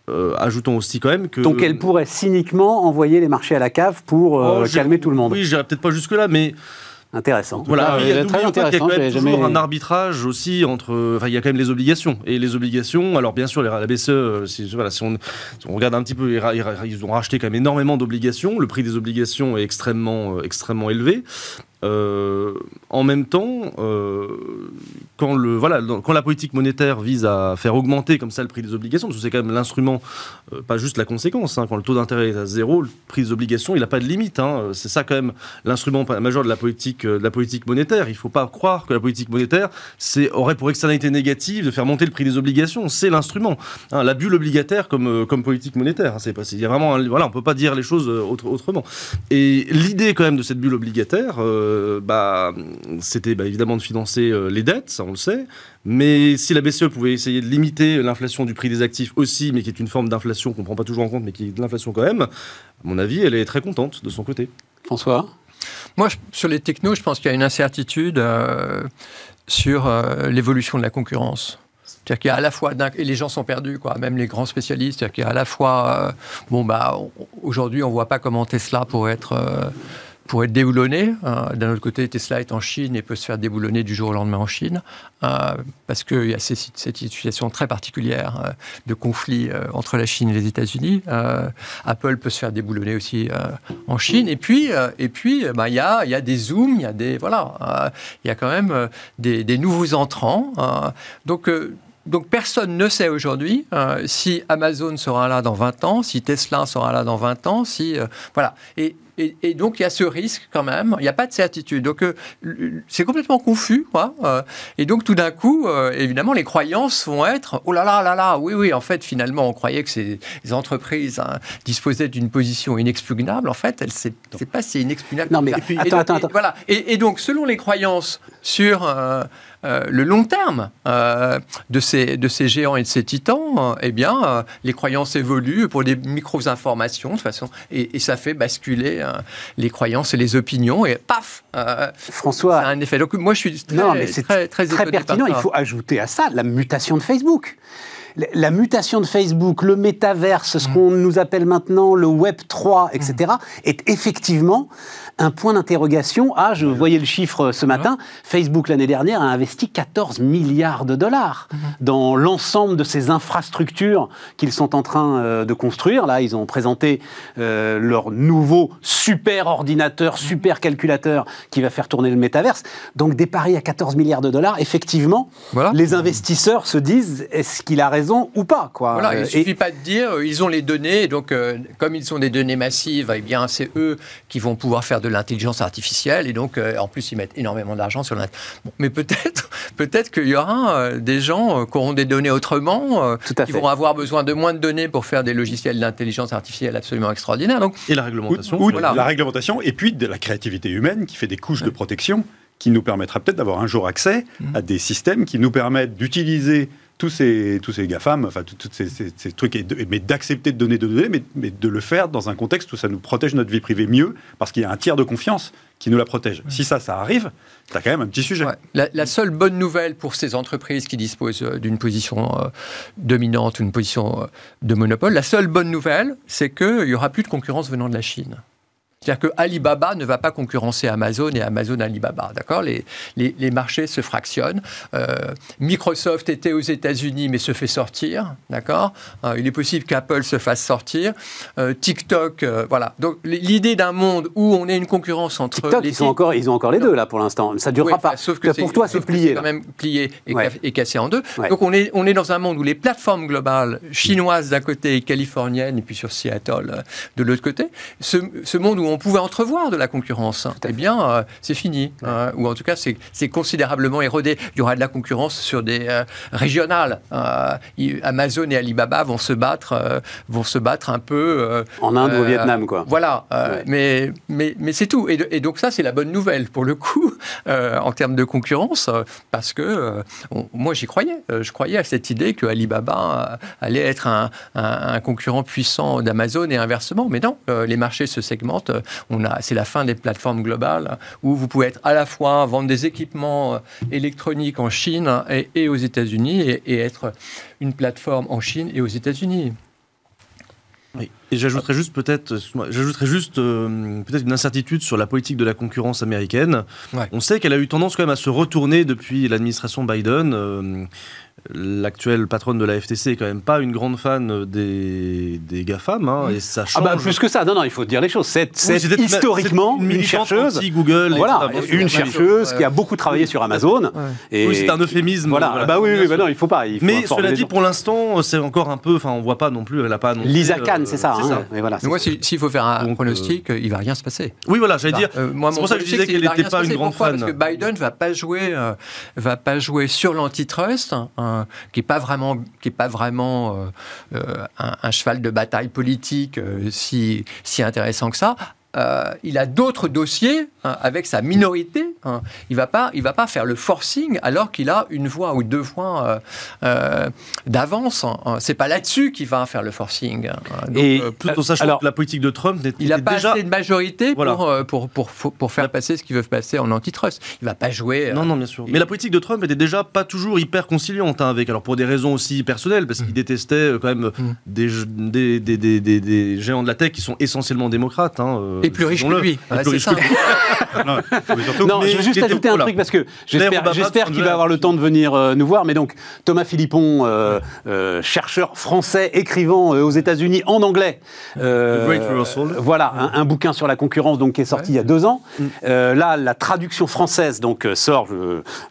Euh, ajoutons aussi quand même que. Donc elle pourrait cyniquement envoyer les marchés à la cave pour oh, calmer tout le monde. Oui, j'irai peut-être pas jusque-là, mais Intéressant. Voilà, il y a, très intéressant. Il y a quand même toujours un arbitrage aussi entre. Enfin, il y a quand même les obligations. Et les obligations, alors bien sûr, la BCE, euh, si, voilà, si, on, on, regarde un petit peu, ils ont racheté quand même énormément d'obligations. Le prix des obligations est extrêmement, euh, extrêmement élevé. Euh, en même temps, euh, quand, le, voilà, quand la politique monétaire vise à faire augmenter comme ça le prix des obligations, parce que c'est quand même l'instrument, euh, pas juste la conséquence, hein, quand le taux d'intérêt est à zéro, le prix des obligations, il n'a pas de limite. Hein, c'est ça quand même l'instrument majeur de la politique, de la politique monétaire. Il ne faut pas croire que la politique monétaire aurait pour externalité négative de faire monter le prix des obligations. C'est l'instrument. Hein, la bulle obligataire comme, comme politique monétaire. C'est y a vraiment voilà, on ne peut pas dire les choses autrement. Et l'idée quand même de cette bulle obligataire, euh, bah, c'était bah, évidemment de financer euh, les dettes, on le sait. Mais si la BCE pouvait essayer de limiter l'inflation du prix des actifs aussi, mais qui est une forme d'inflation qu'on ne prend pas toujours en compte, mais qui est de l'inflation quand même, à mon avis, elle est très contente de son côté. François? Moi, sur les technos, je pense qu'il y a une incertitude euh, sur l'évolution de la concurrence. C'est-à-dire qu'il y a à la fois, et les gens sont perdus, quoi, même les grands spécialistes, c'est-à-dire qu'il y a à la fois, bon, bah, aujourd'hui, on ne voit pas comment Tesla pourrait être pour être déboulonné. Euh, d'un autre côté, Tesla est en Chine et peut se faire déboulonner du jour au lendemain en Chine, euh, parce qu'il y a cette situation très particulière euh, de conflit entre la Chine et les États-Unis. Apple peut se faire déboulonner aussi en Chine. Et puis, et puis, bah, il y a, y a des zooms, il y a des voilà, il y a quand même des, nouveaux entrants. donc donc personne ne sait aujourd'hui si Amazon sera là dans 20 ans, si Tesla sera là dans 20 ans, si voilà. Et et, donc, il y a ce risque quand même. Il n'y a pas de certitude. Donc, euh, c'est complètement confus. Quoi. Euh, et donc, tout d'un coup, euh, évidemment, les croyances vont être oh là là là là, oui, oui, en fait, finalement, on croyait que ces entreprises hein, disposaient d'une position inexpugnable. En fait, elle c'est pas si inexpugnable. Non, mais attends, attends, attends. Voilà. Et, donc, selon les croyances sur euh, le long terme euh, de, ces, de ces géants et de ces titans, euh, eh bien, les croyances évoluent pour des micro-informations de façon, et, ça fait basculer les croyances et les opinions, et paf François. Ça a un effet. Donc moi, je suis très, non, mais c'est très, très, très pertinent. Il faut ajouter à ça la mutation de Facebook la mutation de Facebook, le métaverse, ce mm. qu'on nous appelle maintenant le Web 3, etc., mm. est effectivement un point d'interrogation. Ah, je voyais le chiffre ce matin, Facebook l'année dernière a investi 14 milliards de dollars mm-hmm. dans l'ensemble de ces infrastructures qu'ils sont en train euh, de construire. Là, ils ont présenté euh, leur nouveau super ordinateur, mm-hmm. super calculateur qui va faire tourner le métaverse. Donc des paris à 14 milliards de dollars, effectivement, les investisseurs se disent, est-ce qu'il a raison ou pas. Quoi. Voilà, il ne euh, suffit pas de dire euh, ils ont les données, donc euh, comme ils ont des données massives, eh bien c'est eux qui vont pouvoir faire de l'intelligence artificielle, et donc en plus ils mettent énormément d'argent sur l'internet. mais peut-être [LAUGHS] peut-être qu'il y aura des gens qui auront des données autrement, qui vont avoir besoin de moins de données pour faire des logiciels d'intelligence artificielle absolument extraordinaires. Donc, et la réglementation. Ou, la réglementation, et puis de la créativité humaine qui fait des couches de protection qui nous permettra peut-être d'avoir un jour accès mmh. à des systèmes qui nous permettent d'utiliser tous ces, tous ces GAFAM, enfin, tous ces, ces, trucs, et mais d'accepter de donner de données, mais, mais, de le faire dans un contexte où ça nous protège notre vie privée mieux, parce qu'il y a un tiers de confiance qui nous la protège. Si ça, ça arrive, tu as quand même un petit sujet. La, seule bonne nouvelle pour ces entreprises qui disposent euh, d'une position euh, dominante ou une position euh, de monopole, la seule bonne nouvelle, c'est qu'il n'y aura plus de concurrence venant de la Chine. C'est-à-dire que Alibaba ne va pas concurrencer Amazon et Amazon Alibaba, d'accord? Les, les, marchés se fractionnent. Euh, Microsoft était aux États-Unis mais se fait sortir, d'accord? Euh, Il est possible qu'Apple se fasse sortir. Euh, TikTok, voilà. Donc l'idée d'un monde où on ait une concurrence entre TikTok, les ils sont encore, ils ont encore les deux là pour l'instant. Ça durera pas. Sauf que pour toi, c'est plié. quand même plié et, cassé en deux. Donc on est, on est dans un monde où les plateformes globales chinoises d'un côté et californiennes et puis sur Seattle de l'autre côté, ce, ce monde où on pouvait entrevoir de la concurrence, eh bien, euh, c'est fini. Hein, ou en tout cas, c'est considérablement érodé. Il y aura de la concurrence sur des euh, régionales. Euh, Amazon et Alibaba vont se battre, vont se battre un peu. en Inde ou au Vietnam, quoi. Voilà. Mais, mais, mais c'est tout. Et, donc, ça, c'est la bonne nouvelle, pour le coup, [LAUGHS] en termes de concurrence, parce que moi, j'y croyais. Je croyais à cette idée que Alibaba allait être un, un concurrent puissant d'Amazon et inversement. Mais non, les marchés se segmentent c'est la fin des plateformes globales où vous pouvez être à la fois vendre des équipements euh, électroniques en Chine et, aux États-Unis et, être une plateforme en Chine et aux États-Unis. Et j'ajouterais juste peut-être, j'ajouterais juste euh, peut-être une incertitude sur la politique de la concurrence américaine. On sait qu'elle a eu tendance quand même à se retourner depuis l'administration Biden. Euh, l'actuelle patronne de la FTC est quand même pas une grande fan des, des GAFAM, hein, et ça change. Ah bah plus que ça, non, non, il faut dire les choses. C'est historiquement une, chercheuse. Google. Voilà, une chercheuse qui a beaucoup travaillé sur Amazon. Et oui, c'est un euphémisme. Voilà, bah oui, oui, bah non, il faut pas. Mais cela dit, pour l'instant, c'est encore un peu, enfin, on voit pas non plus, elle a pas annoncé. Lisa Khan, c'est ça. Hein, mais voilà, moi, s'il faut faire un pronostic, euh, il va rien se passer. Oui, voilà, j'allais dire. Euh, c'est pour ça que je disais qu'elle n'était pas une grande fan. Parce que Biden va pas jouer, euh, va pas jouer sur l'antitrust, qui est pas vraiment, qui est pas vraiment un, cheval de bataille politique si si intéressant que ça. il a d'autres dossiers Hein, avec sa minorité, hein. il va pas, il va pas faire le forcing alors qu'il a une voix ou deux voix euh, euh, d'avance. Hein. C'est pas là-dessus qu'il va faire le forcing. Et euh, tout en sachant alors, que la politique de Trump n'est il a pas assez de majorité pour, pour, pour, faire passer ce qui veut passer en antitrust. Il va pas jouer. Non, non, bien sûr. Mais la politique de Trump était déjà pas toujours hyper conciliante avec, alors pour des raisons aussi personnelles, parce qu'il mm. détestait quand même mm. des, des, des, des, géants de la tech qui sont essentiellement démocrates. et plus riches que lui. plus riches que lui. [LAUGHS] non, je veux juste ajouter un truc parce que j'espère qu'il va avoir le temps de venir euh, nous voir. Mais donc, Thomas Philippon, euh, euh, chercheur français, écrivant aux États-Unis en anglais. voilà, un, bouquin sur la concurrence donc, qui est sorti il y a deux ans. Mm. là, la traduction française donc, sort,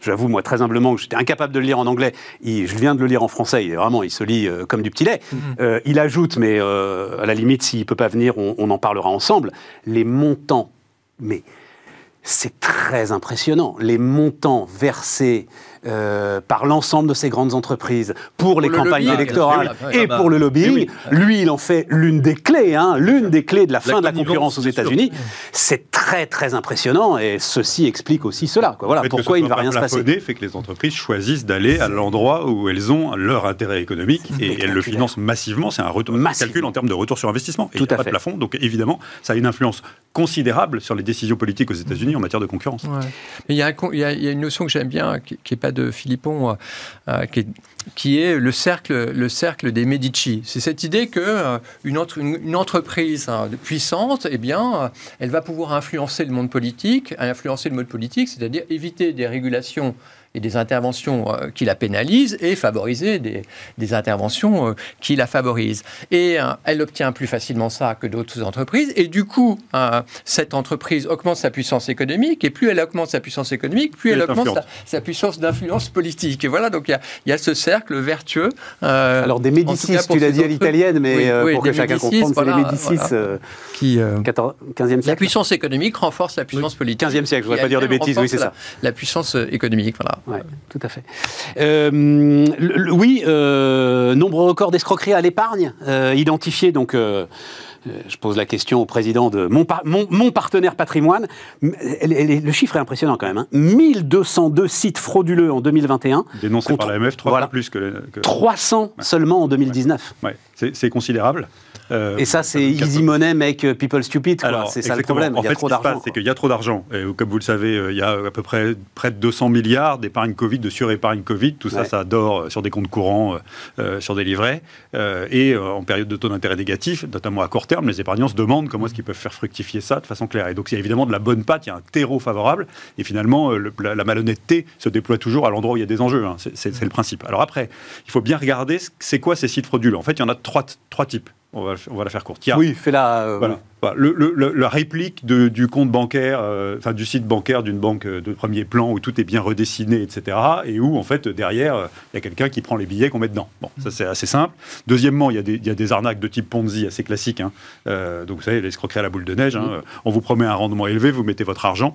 j'avoue, moi, très humblement, que j'étais incapable de le lire en anglais. je viens de le lire en français. Il, vraiment, il se lit comme du petit lait. Mm. il ajoute, mais à la limite, s'il ne peut pas venir, on, on en parlera ensemble, les montants mais c'est très impressionnant. Les montants versés euh, par l'ensemble de ces grandes entreprises pour les Pour le campagnes lobbying, électorales et ah bah, pour le eh lobbying. oui. Lui, il en fait l'une des clés, hein, l'une des clés de la fin de la concurrence aux. États-Unis. C'est très très impressionnant et ceci explique aussi cela. Quoi. Voilà Le pourquoi il ne va rien se pas passer. plafonné fait que les entreprises choisissent d'aller à l'endroit où elles ont leur intérêt économique et elles le financent massivement. C'est un retour, calcul en termes de retour sur investissement. Et Tout il n'y a à pas fait. de plafond, donc évidemment, ça a une influence considérable sur les décisions politiques aux États-Unis en matière de concurrence. Ouais. Mais il y, a un con- il y a- il y a une notion que j'aime bien, qui n'est pas de Philippon, euh, euh, qui, est, le cercle, le cercle des Medici. C'est cette idée que euh, une, entre- une- une entreprise hein, puissante, eh bien, elle va pouvoir influencer le monde politique, influencer le mode politique, c'est-à-dire éviter des régulations et des interventions euh, qui la pénalisent et favoriser des, des interventions euh, qui la favorisent. Et euh, elle obtient plus facilement ça que d'autres entreprises. Et du coup, euh, cette entreprise augmente sa puissance économique. Et plus elle augmente sa puissance économique, plus Elle augmente sa, puissance d'influence politique. Et voilà, donc il y a, il y a ce cercle vertueux. euh, Alors des Médicis, tu l'as dit à l'italienne, mais Oui, oui, pour que des chacun Médicis, comprenne, c'est les Médicis, voilà. euh, qui, euh, 14 15e la siècle. puissance économique renforce la puissance politique. 15e siècle, je voudrais Et pas dire de bêtises, oui, c'est la- ça. La puissance économique, voilà. Ouais, tout à fait. Euh, le- oui, euh, nombre record d'escroqueries à l'épargne euh, identifié. Donc, euh, euh, je pose la question au président de mon, par- mon, mon partenaire patrimoine. Le chiffre est impressionnant quand même. hein. 1202 sites frauduleux en 2021, Dénoncé Contre- par l'AMF trois voilà. fois plus que... que- 300 seulement en 2019. Ouais, c'est considérable. Euh, Et ça, c'est easy money make people stupid. C'est ça le problème. En Il y a fait, trop ce qui se d'argent. passe, c'est qu'il y a trop d'argent. Et comme vous le savez, euh, il y a à peu près près de 200 milliards d'épargne Covid, de surépargne Covid. Tout ça, Ouais. ça dort euh, sur des comptes courants, euh, sur des livrets. Euh, et en période de taux d'intérêt négatif, notamment à court terme, les épargnants se demandent comment est-ce qu'ils peuvent faire fructifier ça de façon claire. Et donc, il y a évidemment de la bonne pâte, il y a un terreau favorable. Et finalement, le- la, la malhonnêteté se déploie toujours à l'endroit où il y a des enjeux. hein. C'est le principe. Alors après, il faut bien regarder ce- c'est quoi ces sites frauduleux? En fait, il y en a trois, trois types. On va, on va la faire courte. Il y a- Oui, fais-la. euh, voilà. Le, la réplique de- du compte bancaire, euh, enfin du site bancaire d'une banque euh, de premier plan où tout est bien redessiné, etc. Et où, en fait, derrière, il y a quelqu'un qui prend les billets qu'on met dedans. Bon, ça c'est assez simple. Deuxièmement, il y, a des- il y a des arnaques de type Ponzi assez classiques. hein. Donc, vous savez, l'escroquerie à la boule de neige. hein. On vous promet un rendement élevé, vous mettez votre argent.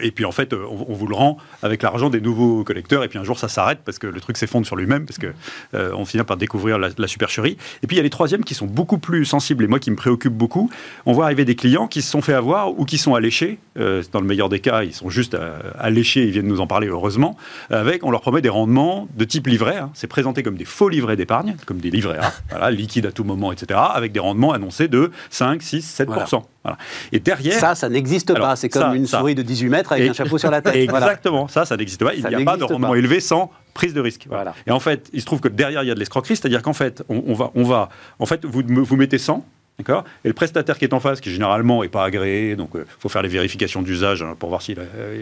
Et puis en fait, euh, on, vous le rend avec l'argent des nouveaux collecteurs. Et puis un jour, ça s'arrête parce que le truc s'effondre sur lui-même, parce que euh, on finit par découvrir la, supercherie. Et puis il y a les troisièmes qui sont beaucoup plus sensibles et moi qui me préoccupent beaucoup. On voit arriver des clients qui se sont fait avoir ou qui sont alléchés. Euh, dans le meilleur des cas, ils sont juste alléchés. Ils viennent nous en parler heureusement. Avec, on leur promet des rendements de type livret. hein. C'est présenté comme des faux livrets d'épargne, comme des livrets [LAUGHS] liquides à tout moment, etc. Avec des rendements annoncés de 5, 6, 7 Voilà. Voilà. Et derrière, Ça, ça n'existe pas. C'est comme ça, une ça. souris de 18 mètres avec Et- un chapeau sur la tête. [LAUGHS] Voilà. Exactement, ça, ça n'existe pas. Il n'y a pas de rendement pas. élevé sans prise de risque. Voilà. Et en fait, il se trouve que derrière, il y a de l'escroquerie, c'est-à-dire qu'en fait, on, on va, on va, en fait, vous, vous mettez 100, D'accord? Et le prestataire qui est en face, qui généralement n'est pas agréé, donc il faut faire les vérifications d'usage hein, pour voir s'il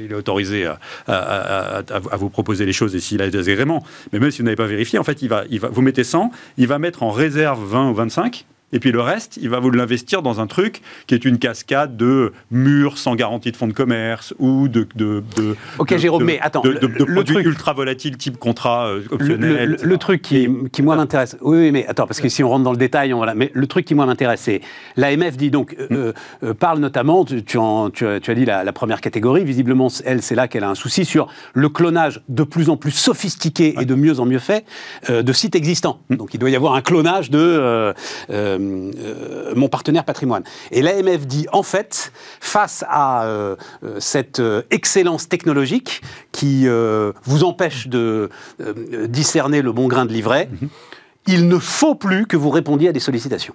il est autorisé à, à- à- à- à vous proposer les choses et s'il a des agréments. Mais même si vous n'avez pas vérifié, en fait, il va, il va, vous mettez 100, il va mettre en réserve 20 ou 25. Et puis le reste, il va vous l'investir dans un truc qui est une cascade de murs sans garantie de fonds de commerce ou de. de, de Ok, de- Jérôme, mais attends, De, le- produits truc- ultra volatiles type contrat euh, optionnel. le- le- etc. le truc qui, qui moi m'intéresse, oui, oui, mais attends, parce que si on rentre dans le détail, on, voilà, mais le truc qui moi m'intéresse, c'est l'AMF dit donc euh, euh, parle notamment, tu, tu en- tu as, tu as dit la, la première catégorie, visiblement elle c'est là qu'elle a un souci sur le clonage de plus en plus sophistiqué et de mieux en mieux fait euh, de sites existants. Donc il doit y avoir un clonage de euh, euh, mon partenaire patrimoine. Et l'AMF dit en fait face à euh, cette excellence technologique qui vous empêche de discerner le bon grain de livret, il ne faut plus que vous répondiez à des sollicitations.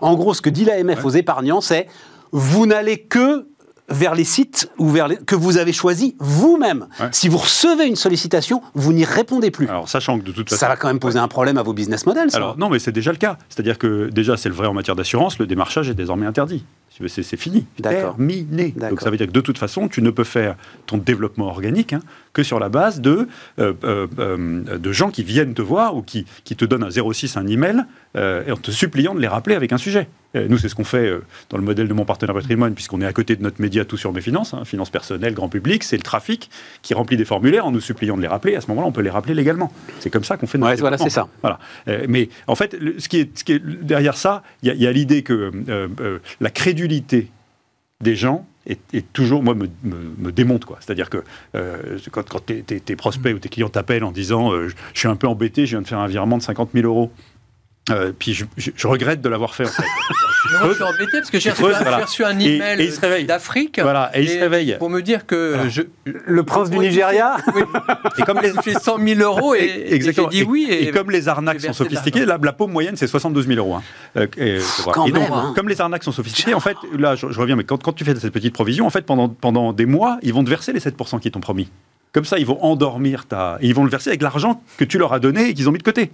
En gros, ce que dit l'AMF aux épargnants, c'est vous n'allez que vers les sites ou vers les- que vous avez choisis vous-même. Ouais. Si vous recevez une sollicitation, vous n'y répondez plus. Alors, sachant que de toute façon. ça va quand même poser un problème à vos business models. Ça. Alors non, mais c'est déjà le cas. C'est-à-dire que déjà, c'est le vrai en matière d'assurance, le démarchage est désormais interdit. C'est fini. D'accord. Terminé. Donc ça veut dire que de toute façon, tu ne peux faire ton développement organique hein, que sur la base de, euh, euh, euh, de gens qui viennent te voir ou qui, qui te donnent un 06, un email, euh, en te suppliant de les rappeler avec un sujet. Nous, c'est ce qu'on fait dans le modèle de mon partenaire patrimoine, puisqu'on est à côté de notre média Tout sur mes finances, hein, finances personnelles, grand public, c'est le trafic qui remplit des formulaires en nous suppliant de les rappeler. À ce moment-là, on peut les rappeler légalement. C'est comme ça qu'on fait notre Ouais, voilà, c'est ça. Voilà. Mais en fait, le- ce, qui est, ce qui est derrière ça, il y a, a l'idée que la crédulité des gens est, est toujours, moi, me, me- me démonte. quoi. C'est-à-dire que euh, quand, quand tes, prospects ou tes clients t'appellent en disant euh, je, je suis un peu embêté, je viens de faire un virement de 50 000 euros. Euh, puis je, je- je regrette de l'avoir fait en fait. [LAUGHS] Non, je suis embêté parce que j'ai reçu, un- voilà. j'ai reçu un Et- email et d'Afrique. Voilà, et il se réveille. Pour me dire que Voilà. je, Le prince du Nigeria [LAUGHS] oui, Et comme les, j'ai 100 000 euros et, et j'ai dit oui. Et, comme les arnaques sont sophistiquées, la, la paume moyenne c'est 72 000 euros. hein. Euh, et, voilà. Quand Et donc, même, hein. comme les arnaques sont sophistiquées, en fait, là je, je reviens, mais quand, quand tu fais cette petite provision, en fait, pendant, pendant des mois, ils vont te verser les 7% qui t'ont promis. Comme ça, ils vont endormir ta. et ils vont le verser avec l'argent que tu leur as donné et qu'ils ont mis de côté.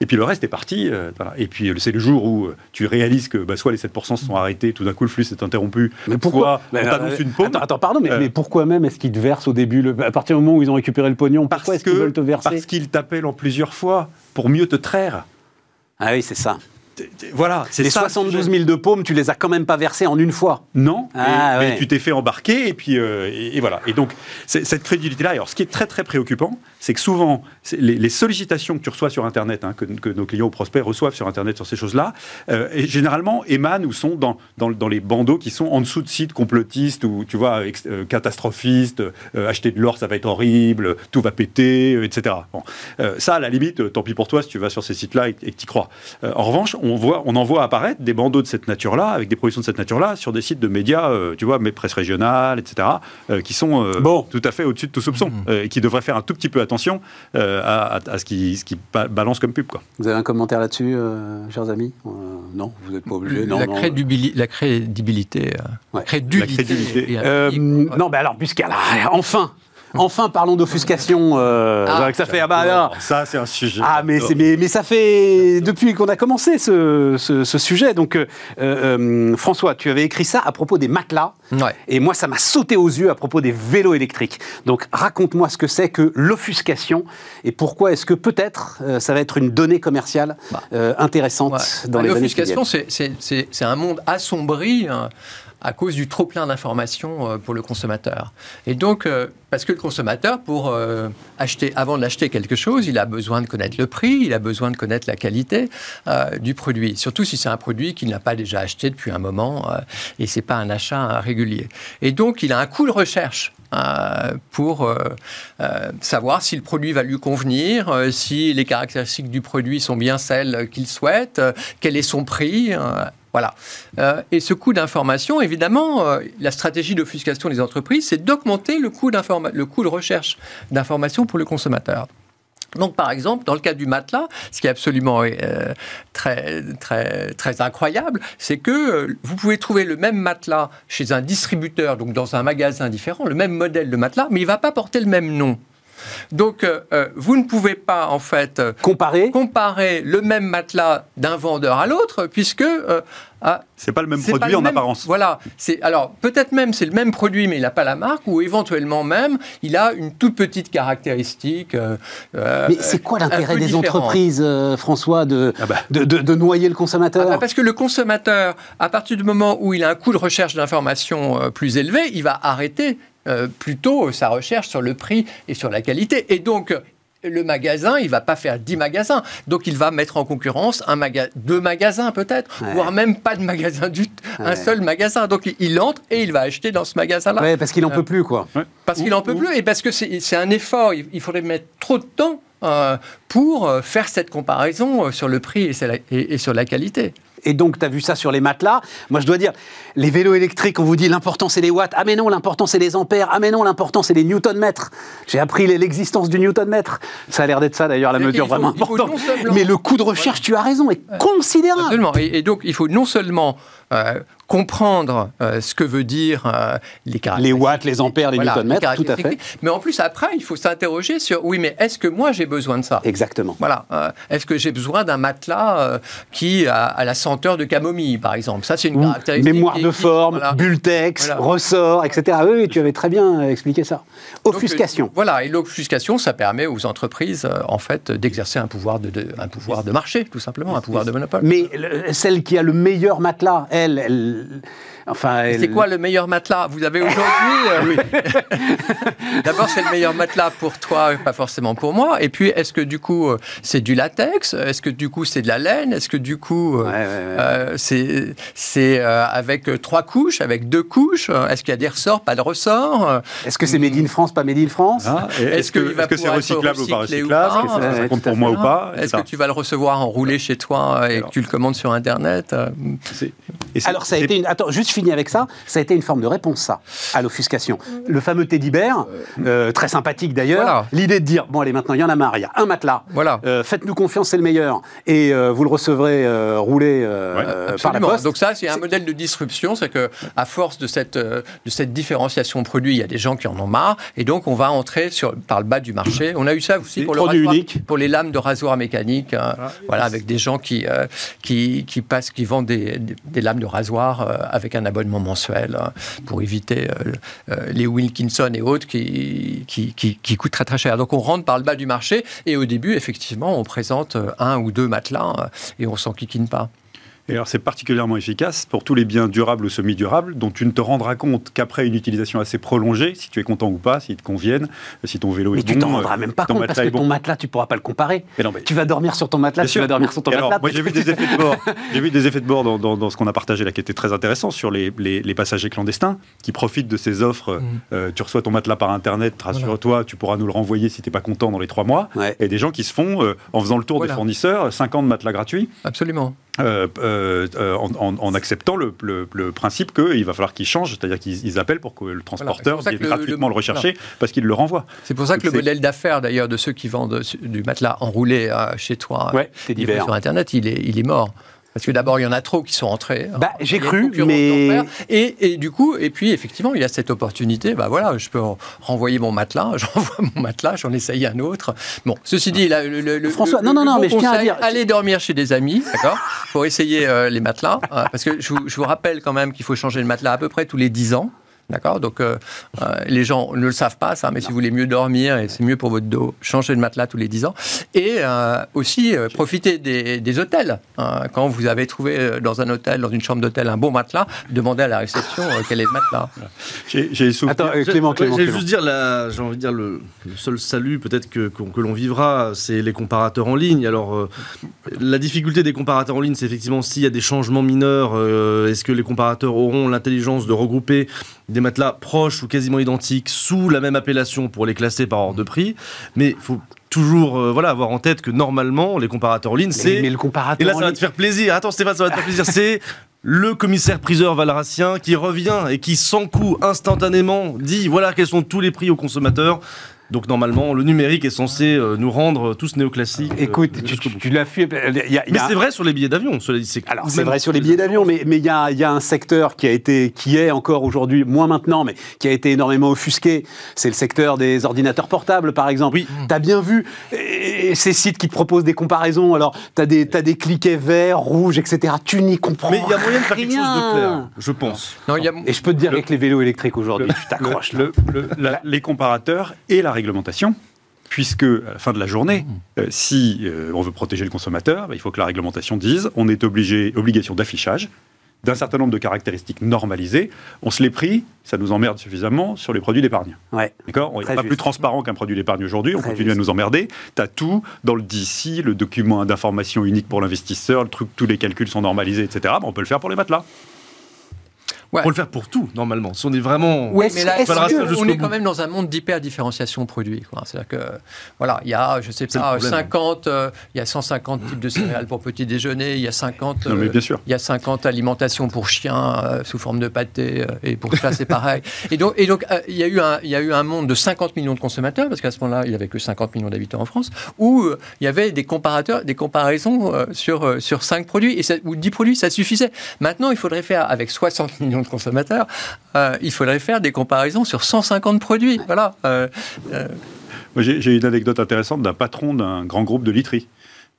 Et puis le reste est parti. euh, voilà. Et puis euh, c'est le jour où euh, tu réalises que bah, soit les 7% se sont arrêtés, tout d'un coup le flux s'est interrompu, Mais pourquoi soit on t'annonce une paume. Attends, attends, pardon, mais, Euh, mais pourquoi même est-ce qu'ils te versent au début le- À partir du moment où ils ont récupéré le pognon, pourquoi est-ce qu'ils veulent te verser? parce qu'ils t'appellent en plusieurs fois pour mieux te traire. Ah oui, c'est ça. Voilà, c'est Les ça, le 72 sujet. 000 de paume, tu les as quand même pas versés en une fois. Non, Ah, et- mais tu t'es fait embarquer et puis euh, et, et voilà. Et donc cette crédibilité-là. Alors ce qui est très très préoccupant, c'est que souvent les, les sollicitations que tu reçois sur Internet, hein, que, que nos clients ou prospects reçoivent sur Internet sur ces choses-là, euh, et généralement émanent ou sont dans, dans, dans les bandeaux qui sont en dessous de sites complotistes ou tu vois ex- euh, catastrophistes, acheter de l'or ça va être horrible, tout va péter, etc. Bon. Ça à la limite, tant pis pour toi si tu vas sur ces sites-là et, que tu y crois. En revanche, on voit, on en voit apparaître des bandeaux de cette nature-là, avec des productions de cette nature-là, sur des sites de médias, euh, tu vois, mais presse régionale, etc., euh, qui sont euh, Bon. tout à fait au-dessus de tout soupçon, euh, et qui devraient faire un tout petit peu attention euh, à, à- à ce qui, ce qui ba- balance comme pub, quoi. Vous avez un commentaire là-dessus, euh, chers amis? Euh, Non, vous n'êtes pas obligés. Non, la, la crédibilité. euh, Ouais. crédulité. La crédibilité. et Euh, pic, ouais. Non, mais alors, puisqu'elle a. Enfin [LAUGHS] Enfin, parlons d'offuscation. euh, Ah, ça fait. Ah bah alors, Ça, c'est un sujet. Ah, mais, c'est- mais, mais ça fait depuis qu'on a commencé ce, ce- ce sujet. Donc, euh, euh, François, tu avais écrit ça à propos des matelas. Ouais. Et moi, ça m'a sauté aux yeux à propos des vélos électriques. Donc, raconte-moi ce que c'est que l'offuscation et pourquoi est-ce que peut-être euh, ça va être une donnée commerciale euh, intéressante Ouais. dans les années qui L'offuscation, viennent. c'est- c'est c'est- c'est un monde assombri hein, à cause du trop-plein d'informations euh, pour le consommateur. Et donc, euh, parce que le consommateur, pour euh, acheter, avant d'acheter quelque chose, il a besoin de connaître le prix, il a besoin de connaître la qualité du produit. Surtout si c'est un produit qu'il n'a pas déjà acheté depuis un moment et c'est pas un achat régulier. Et donc, il a un coût de recherche pour savoir si le produit va lui convenir, si les caractéristiques du produit sont bien celles qu'il souhaite, quel est son prix. Voilà. Euh, et ce coût d'information, évidemment, euh, la stratégie d'offuscation des entreprises, c'est d'augmenter le coût de recherche d'information pour le consommateur. Donc, par exemple, dans le cas du matelas, ce qui est absolument euh, très, incroyable, c'est que vous pouvez trouver le même matelas chez un distributeur, donc dans un magasin différent, le même modèle de matelas, mais il ne va pas porter le même nom. Donc, euh, euh, vous ne pouvez pas, en fait, euh, Comparé comparer le même matelas d'un vendeur à l'autre, puisque euh, ah, C'est pas le même produit le en même- apparence. Voilà. C'est alors peut-être même c'est le même produit, mais il n'a pas la marque, ou éventuellement même il a une toute petite caractéristique. euh, Mais c'est quoi l'intérêt des différente. entreprises, euh, François, de, Ah bah. de, de- de noyer le consommateur Ah bah, parce que le consommateur, à partir du moment où il a un coût de recherche d'information euh, plus élevé, il va arrêter euh, plutôt sa recherche sur le prix et sur la qualité. Et donc, euh, le magasin, il va pas faire 10 magasins. Donc, il va mettre en concurrence un maga deux magasins peut-être, Ouais. voire même pas de magasin du un Ouais. seul magasin. Donc, il- entre et il va acheter dans ce magasin-là. Ouais, parce qu'il en peut plus, quoi. Parce qu'il en peut plus et parce que c'est un effort. Il, il faudrait mettre trop de temps euh, pour euh, faire cette comparaison euh, sur le prix et, sur la- et- et sur la qualité. Et donc, tu as vu ça sur les matelas. Moi, je dois dire, les vélos électriques, on vous dit l'important c'est les watts. Ah, mais non, l'important c'est les ampères. Ah, mais non, l'important c'est les newton-mètres. J'ai appris l'existence du newton-mètre. Ça a l'air d'être ça, d'ailleurs, la mesure faut- vraiment importante. Mais le coût de recherche, tu as raison, est considérable. Absolument. Et, et donc, il faut non seulement euh, comprendre euh, ce que veut dire euh, les Les watts, les ampères, les Voilà, newton-mètres, tout à fait. Mais en plus, après, il faut s'interroger sur oui, mais est-ce que moi j'ai besoin de ça? Exactement. Voilà. euh, Est-ce que j'ai besoin d'un matelas qui a, a la senteur de camomille, par exemple? Ça, c'est une Ou caractéristique. mémoire de forme, voilà. ressort, etc. Oui, tu avais très bien expliqué ça. Offuscation. voilà, et l'offuscation, ça permet aux entreprises, en fait, d'exercer un pouvoir de, de- un pouvoir de marché, tout simplement, un pouvoir de monopole. Mais le- celle qui a le meilleur matelas, elle, elle enfin, elle- C'est quoi le meilleur matelas? Vous avez aujourd'hui. [LAUGHS] euh, [LAUGHS] D'abord, c'est le meilleur matelas pour toi, pas forcément pour moi. Et puis, est-ce que du coup, euh, c'est du latex? Est-ce que du coup, c'est de la laine? Est-ce que du coup, euh, Ouais, ouais, ouais. euh, c'est c'est euh, avec trois couches, avec deux couches? Est-ce qu'il y a des ressorts, pas de ressorts? Est-ce que c'est Made in France, pas Made in France? Et Est-ce que c'est recyclable ou pas ou Est-ce que ça, ça compte pour moi ou pas? Est-ce que tu vas le recevoir enroulé chez toi et Alors. que tu le commandes sur Internet Euh, Alors ça a été une... Attends, juste je finis avec ça. Ça a été une forme de réponse, ça, à l'offuscation. Le fameux teddy bear, euh, très sympathique d'ailleurs. Voilà. L'idée de dire, bon allez, maintenant, il y en a marre, il y a un matelas. Voilà. Euh, Faites-nous confiance, c'est le meilleur. Et euh, vous le recevrez euh, roulé euh, Ouais, euh, par la Absolument. poste. Donc ça, c'est un modèle de disruption, c'est que à force de cette euh, de cette différenciation produit, il y a des gens qui en ont marre, et donc on va entrer sur par le bas du marché. On a eu ça aussi pour le produits rasoir- uniques. pour les lames de rasoir mécanique, hein. voilà, avec des gens qui euh, qui qui passent, qui vendent des, des- des lames de rasoir euh, avec un abonnement mensuel hein, pour éviter euh, euh, les Wilkinson et autres qui, qui qui qui coûtent très très cher. Donc on rentre par le bas du marché, et au début, effectivement, on présente euh, un ou deux matelas euh, et on s'en pas. Et alors, c'est particulièrement efficace pour tous les biens durables ou semi-durables dont tu ne te rendras compte qu'après une utilisation assez prolongée, si tu es content ou pas, s'ils te conviennent, si ton vélo Mais est tu bon, t'en euh, rendras même pas compte parce que bon. ton matelas, tu pourras pas le comparer. Mais non, mais- Tu vas dormir sur ton matelas, Bien tu sûr. vas dormir sur ton alors, matelas. moi, j'ai vu des effets de bord. [LAUGHS] J'ai vu des effets de bord dans, dans- dans ce qu'on a partagé là, qui étaient très intéressants sur les, les- les passagers clandestins qui profitent de ces offres. Mm. Euh, tu reçois ton matelas par internet, rassure-toi, tu pourras nous le renvoyer si t'es pas content dans les trois mois. Ouais. Et des gens qui se font, euh, en faisant le tour Voilà. des fournisseurs, 50 matelas gratuits. Absolument. Euh, euh, euh, en, en- en acceptant le, le- le principe qu'il va falloir qu'ils changent, c'est-à-dire qu'ils ils appellent pour que le transporteur que vienne le- gratuitement le- le, rechercher parce qu'il le renvoie. C'est pour ça que le modèle d'affaires, d'ailleurs, de ceux qui vendent du matelas enroulé chez toi, Ouais, sur Internet, il est, il est mort. Parce que d'abord, il y en a trop qui sont entrés. Bah, j'ai cru, mais-. Et, et du coup, et puis effectivement, il y a cette opportunité. Bah voilà, je peux en- renvoyer mon matelas, [LAUGHS] j'envoie mon matelas, j'en essaye un autre. Bon, ceci dit, là, le, le- François, le- non, non, non, mais je tiens à dire- allez dormir chez des amis, d'accord, pour essayer euh, les matelas, hein, parce que je vous, je vous rappelle quand même qu'il faut changer le matelas à peu près tous les 10 ans. D'accord Donc, euh, euh, les gens ne le savent pas, ça, mais si vous voulez mieux dormir et c'est mieux pour votre dos, changez de matelas tous les 10 ans. Et euh, aussi, euh, profitez des, des hôtels. hein. quand vous avez trouvé dans un hôtel, dans une chambre d'hôtel, un bon matelas, demandez à la réception euh, quel est le matelas. J'ai j'ai souvenir- Attends, euh, Clément, Clément, J'allais Clément. juste dire, la- j'ai envie de dire, le, le seul salut peut-être que, qu'on- que l'on vivra, c'est les comparateurs en ligne. Alors, euh, la difficulté des comparateurs en ligne, c'est effectivement s'il y a des changements mineurs, euh, est-ce que les comparateurs auront l'intelligence de regrouper des matelas proches ou quasiment identiques sous la même appellation pour les classer par ordre de prix Mais il faut toujours euh, voilà, avoir en tête que normalement, les comparateurs en ligne, c'est... mais le comparateur. Et là, ça va te faire plaisir. Attends, Stéphane, ça va te faire plaisir. C'est le commissaire priseur valracien qui revient et qui, sans coup, instantanément, dit voilà quels sont tous les prix aux consommateurs. Donc, normalement, le numérique est censé euh, nous rendre tous néoclassiques. euh, Écoute, tu, l'as fait. y a- Mais c'est vrai sur les billets d'avion, cela dit. c'est- Alors c'est vrai sur les billets d'avion, mais mais il y a, il y a un secteur qui a été, qui est encore aujourd'hui, moins maintenant, mais qui a été énormément offusqué. C'est le secteur des ordinateurs portables, par exemple. Oui. T'as bien vu et- et ces sites qui te proposent des comparaisons. Alors t'as des t'as des cliquets verts, rouges, etc. Tu n'y comprends Mais il y a moyen de faire quelque chose de rien. clair, je pense. Non, il y a- Et je peux te dire Le- avec les vélos électriques aujourd'hui, le- tu t'accroches. là. le- le- la- les comparateurs et la réglementation. Puisque, à la fin de la journée, euh, si euh, on veut protéger le consommateur, bah, il faut que la réglementation dise on est obligé, obligation d'affichage d'un certain nombre de caractéristiques normalisées. On se les pris, ça nous emmerde suffisamment sur les produits d'épargne. Ouais. D'accord? On n'est pas plus transparent qu'un produit d'épargne aujourd'hui, on Très continue juste. à nous emmerder. Tu as tout dans le DC, le document d'information unique pour l'investisseur, le truc, tous les calculs sont normalisés, etc. Bah, on peut le faire pour les matelas. Ouais. On peut le faire pour tout, normalement. Si on est vraiment. Oui, mais là, est-ce on est- que- on jusqu'au est bout. quand même dans un monde d'hyper-différenciation produit. quoi. C'est-à-dire que, voilà, il y a, je sais pas, problème. 50, euh, il y a 150 types de céréales pour petit déjeuner, il y a 50, Non, mais euh, bien sûr. il y a 50 alimentations pour chiens euh, sous forme de pâté, euh, et pour chat, c'est pareil. [LAUGHS] Et donc, et donc euh, il, y a eu un, il y a eu un monde de 50 millions de consommateurs, parce qu'à ce moment-là, il n'y avait que 50 millions d'habitants en France, où euh, il y avait des comparateurs, des comparaisons euh, sur, euh, sur 5 produits, et ça- ou 10 produits, ça suffisait. Maintenant, il faudrait faire, avec 60 millions de consommateurs, euh, il faudrait faire des comparaisons sur 150 produits. Voilà. Euh, euh, j'ai une anecdote intéressante d'un patron d'un grand groupe de literie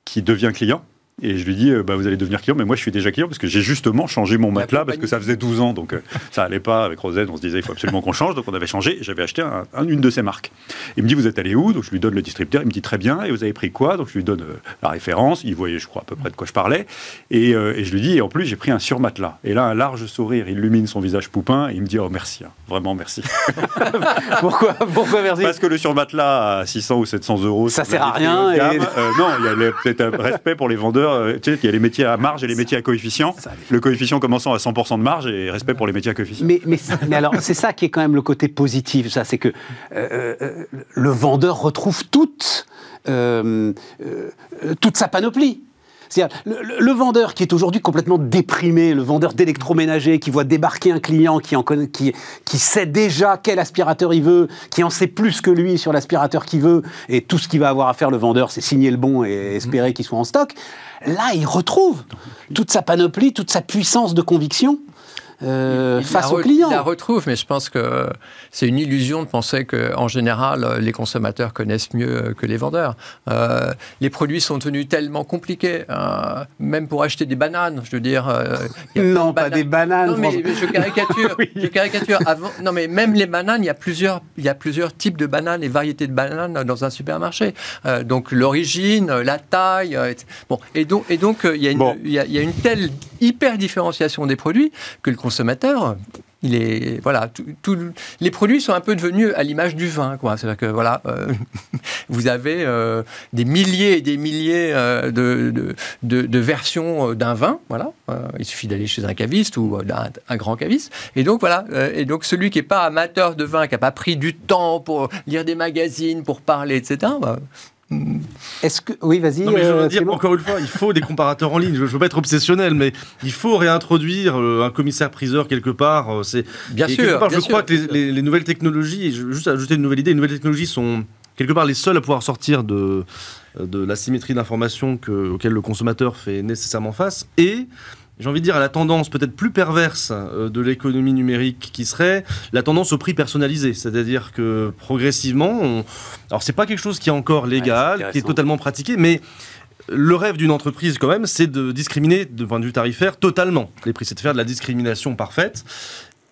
qui devient client Et je lui dis, euh, bah, vous allez devenir client, mais moi je suis déjà client parce que j'ai justement changé mon La matelas parce que ça faisait 12 ans, donc euh, ça allait pas avec Rosette. On se disait, il faut absolument qu'on change, donc on avait changé. J'avais acheté un- un- une de ces marques. Il me dit, vous êtes allé où? Donc je lui donne le distributeur. Il me dit très bien. Et vous avez pris quoi? Donc je lui donne euh, la référence. Il voyait, je crois, à peu près de quoi je parlais. Et, euh, et je lui dis, et en plus j'ai pris un surmatelas. Et là, un large sourire illumine son visage poupin. Et il me dit, oh merci, hein. vraiment merci. [LAUGHS] Pourquoi, pourquoi merci? Parce que le surmatelas à 600 ou 700 euros, Ça sert à rien gamme, et- euh, non, il y a peut-être un respect pour les vendeurs. Euh, tu sais, il y a les métiers à marge et les métiers à coefficient. Le coefficient commençant à 100% de marge et respect pour les métiers à coefficient. Mais, mais, mais alors, c'est ça qui est quand même le côté positif, ça, c'est que euh, euh, le vendeur retrouve toute, euh, euh, toute sa panoplie. C'est-à-dire, le, vendeur qui est aujourd'hui complètement déprimé, le vendeur d'électroménager qui voit débarquer un client qui, en connaît, qui, qui sait déjà quel aspirateur il veut, qui en sait plus que lui sur l'aspirateur qu'il veut, et tout ce qu'il va avoir à faire le vendeur, c'est signer le bon et espérer qu'il soit en stock. Là, il retrouve toute sa panoplie, toute sa puissance de conviction euh, Il face la au re- client. Il la retrouve, mais je pense que c'est une illusion de penser qu'en général, euh, les consommateurs connaissent mieux euh, que les vendeurs. Euh, les produits sont devenus tellement compliqués, euh, même pour acheter des bananes, je veux dire. euh, y a Non, de pas des bananes. Non, mais je caricature. [LAUGHS] Je caricature. Avant, non, mais même les bananes, il y a plusieurs, il y a plusieurs types de bananes et variétés de bananes dans un supermarché. Euh, donc l'origine, euh, la taille, euh, etc. bon. Et donc, et donc, euh, il y a une, Bon. il y a, il y a une telle hyper différenciation des produits que le consommateur. Il est voilà, tout- les produits sont un peu devenus à l'image du vin. C'est-à-dire que voilà, euh, [LAUGHS] vous avez euh, des milliers et des milliers euh, de, de, versions d'un vin, voilà. Il suffit d'aller chez un caviste ou un grand caviste. Et donc voilà, et donc celui qui n'est pas amateur de vin, qui n'a pas pris du temps pour lire des magazines, pour parler, etc. Est-ce que oui, vas-y. Non, mais je euh, veux dire, encore une fois, il faut des comparateurs en ligne. Je ne veux pas être obsessionnel, mais il faut réintroduire euh, un commissaire-priseur quelque part. euh, C'est bien et sûr. part, bien je sûr, crois que les, sûr. les- les nouvelles technologies, et juste ajouter une nouvelle idée, les nouvelles technologies sont quelque part les seules à pouvoir sortir de, de l'asymétrie d'information que- auquel le consommateur fait nécessairement face. Et j'ai envie de dire à la tendance peut-être plus perverse euh, de l'économie numérique qui serait la tendance au prix personnalisé. C'est-à-dire que progressivement, on... alors c'est pas quelque chose qui est encore légal, qui est totalement pratiqué, mais le rêve d'une entreprise, quand même, c'est de discriminer, de point de vue tarifaire, totalement les prix. C'est de faire de la discrimination parfaite.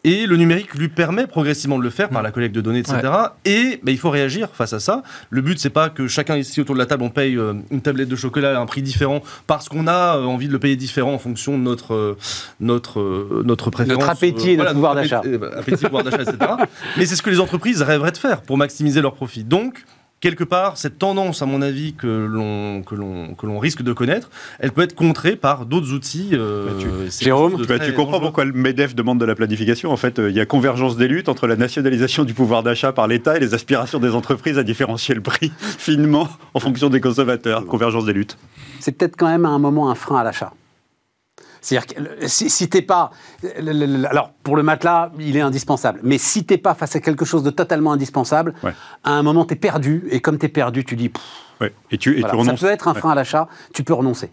Et le numérique lui permet progressivement de le faire par la collecte de données, etc. Et ben, il faut réagir face à ça. Le but, c'est pas que chacun ici autour de la table, on paye euh, une tablette de chocolat à un prix différent parce qu'on a euh, envie de le payer différent en fonction de notre, euh, notre, notre préférence. Notre appétit et notre pouvoir appétit- d'achat. euh, appétit, pouvoir d'achat, etc. [LAUGHS] Mais c'est ce que les entreprises rêveraient de faire pour maximiser leurs profits. Donc, quelque part, cette tendance, à mon avis, que l'on que l'on que l'on risque de connaître, elle peut être contrée par d'autres outils. euh, Bah, tu- Jérôme, Bah, tu comprends dangereux. pourquoi le MEDEF demande de la planification. En fait, euh, il y a convergence des luttes entre la nationalisation du pouvoir d'achat par l'État et les aspirations des entreprises à différencier le prix [LAUGHS] finement en fonction des consommateurs. Convergence des luttes. c'est peut-être quand même à un moment un frein à l'achat. C'est-à-dire que si, si t'es pas, le- le- le- alors pour le matelas, il est indispensable. Mais si t'es pas face à quelque chose de totalement indispensable, Ouais. à un moment t'es perdu. Et comme t'es perdu, tu dis, pff, Ouais. Et tu, et voilà. tu ça peut être un frein à l'achat. Tu peux renoncer.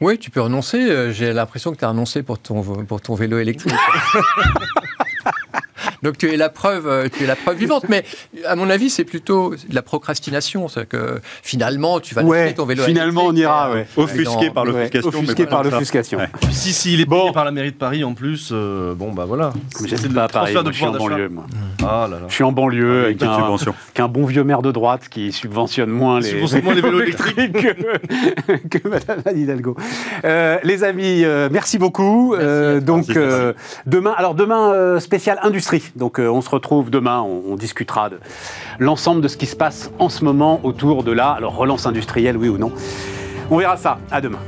Oui, tu peux renoncer. Euh, J'ai l'impression que tu as renoncé pour ton, pour ton vélo électrique. [LAUGHS] Donc tu es la preuve, euh, tu es la preuve vivante. Mais à mon avis, c'est plutôt de la procrastination. C'est que finalement, tu vas Ouais, ton vélo finalement, on ira, ouais. Offusqué dans- par Ouais, l'offuscation. mais offusqué par l'offuscation. Ouais. Puis si, si il est Bon. payé par la mairie de Paris en plus, euh, bon bah voilà. J'habite le pas à Paris, moi, de je suis en banlieue. moi. Ah là là. Je suis en banlieue avec Pas de un, subvention. qu'un bon vieux maire de droite qui subventionne moins les, Subventionne moins les vélos électriques. [LAUGHS] que, que Madame Anne Hidalgo. Euh, les amis, euh, merci beaucoup. Merci Euh, donc Merci, euh, demain, alors demain euh, spécial industrie. Donc euh, on se retrouve demain, on, discutera de l'ensemble de ce qui se passe en ce moment autour de la relance industrielle, oui ou non. On verra ça. À demain.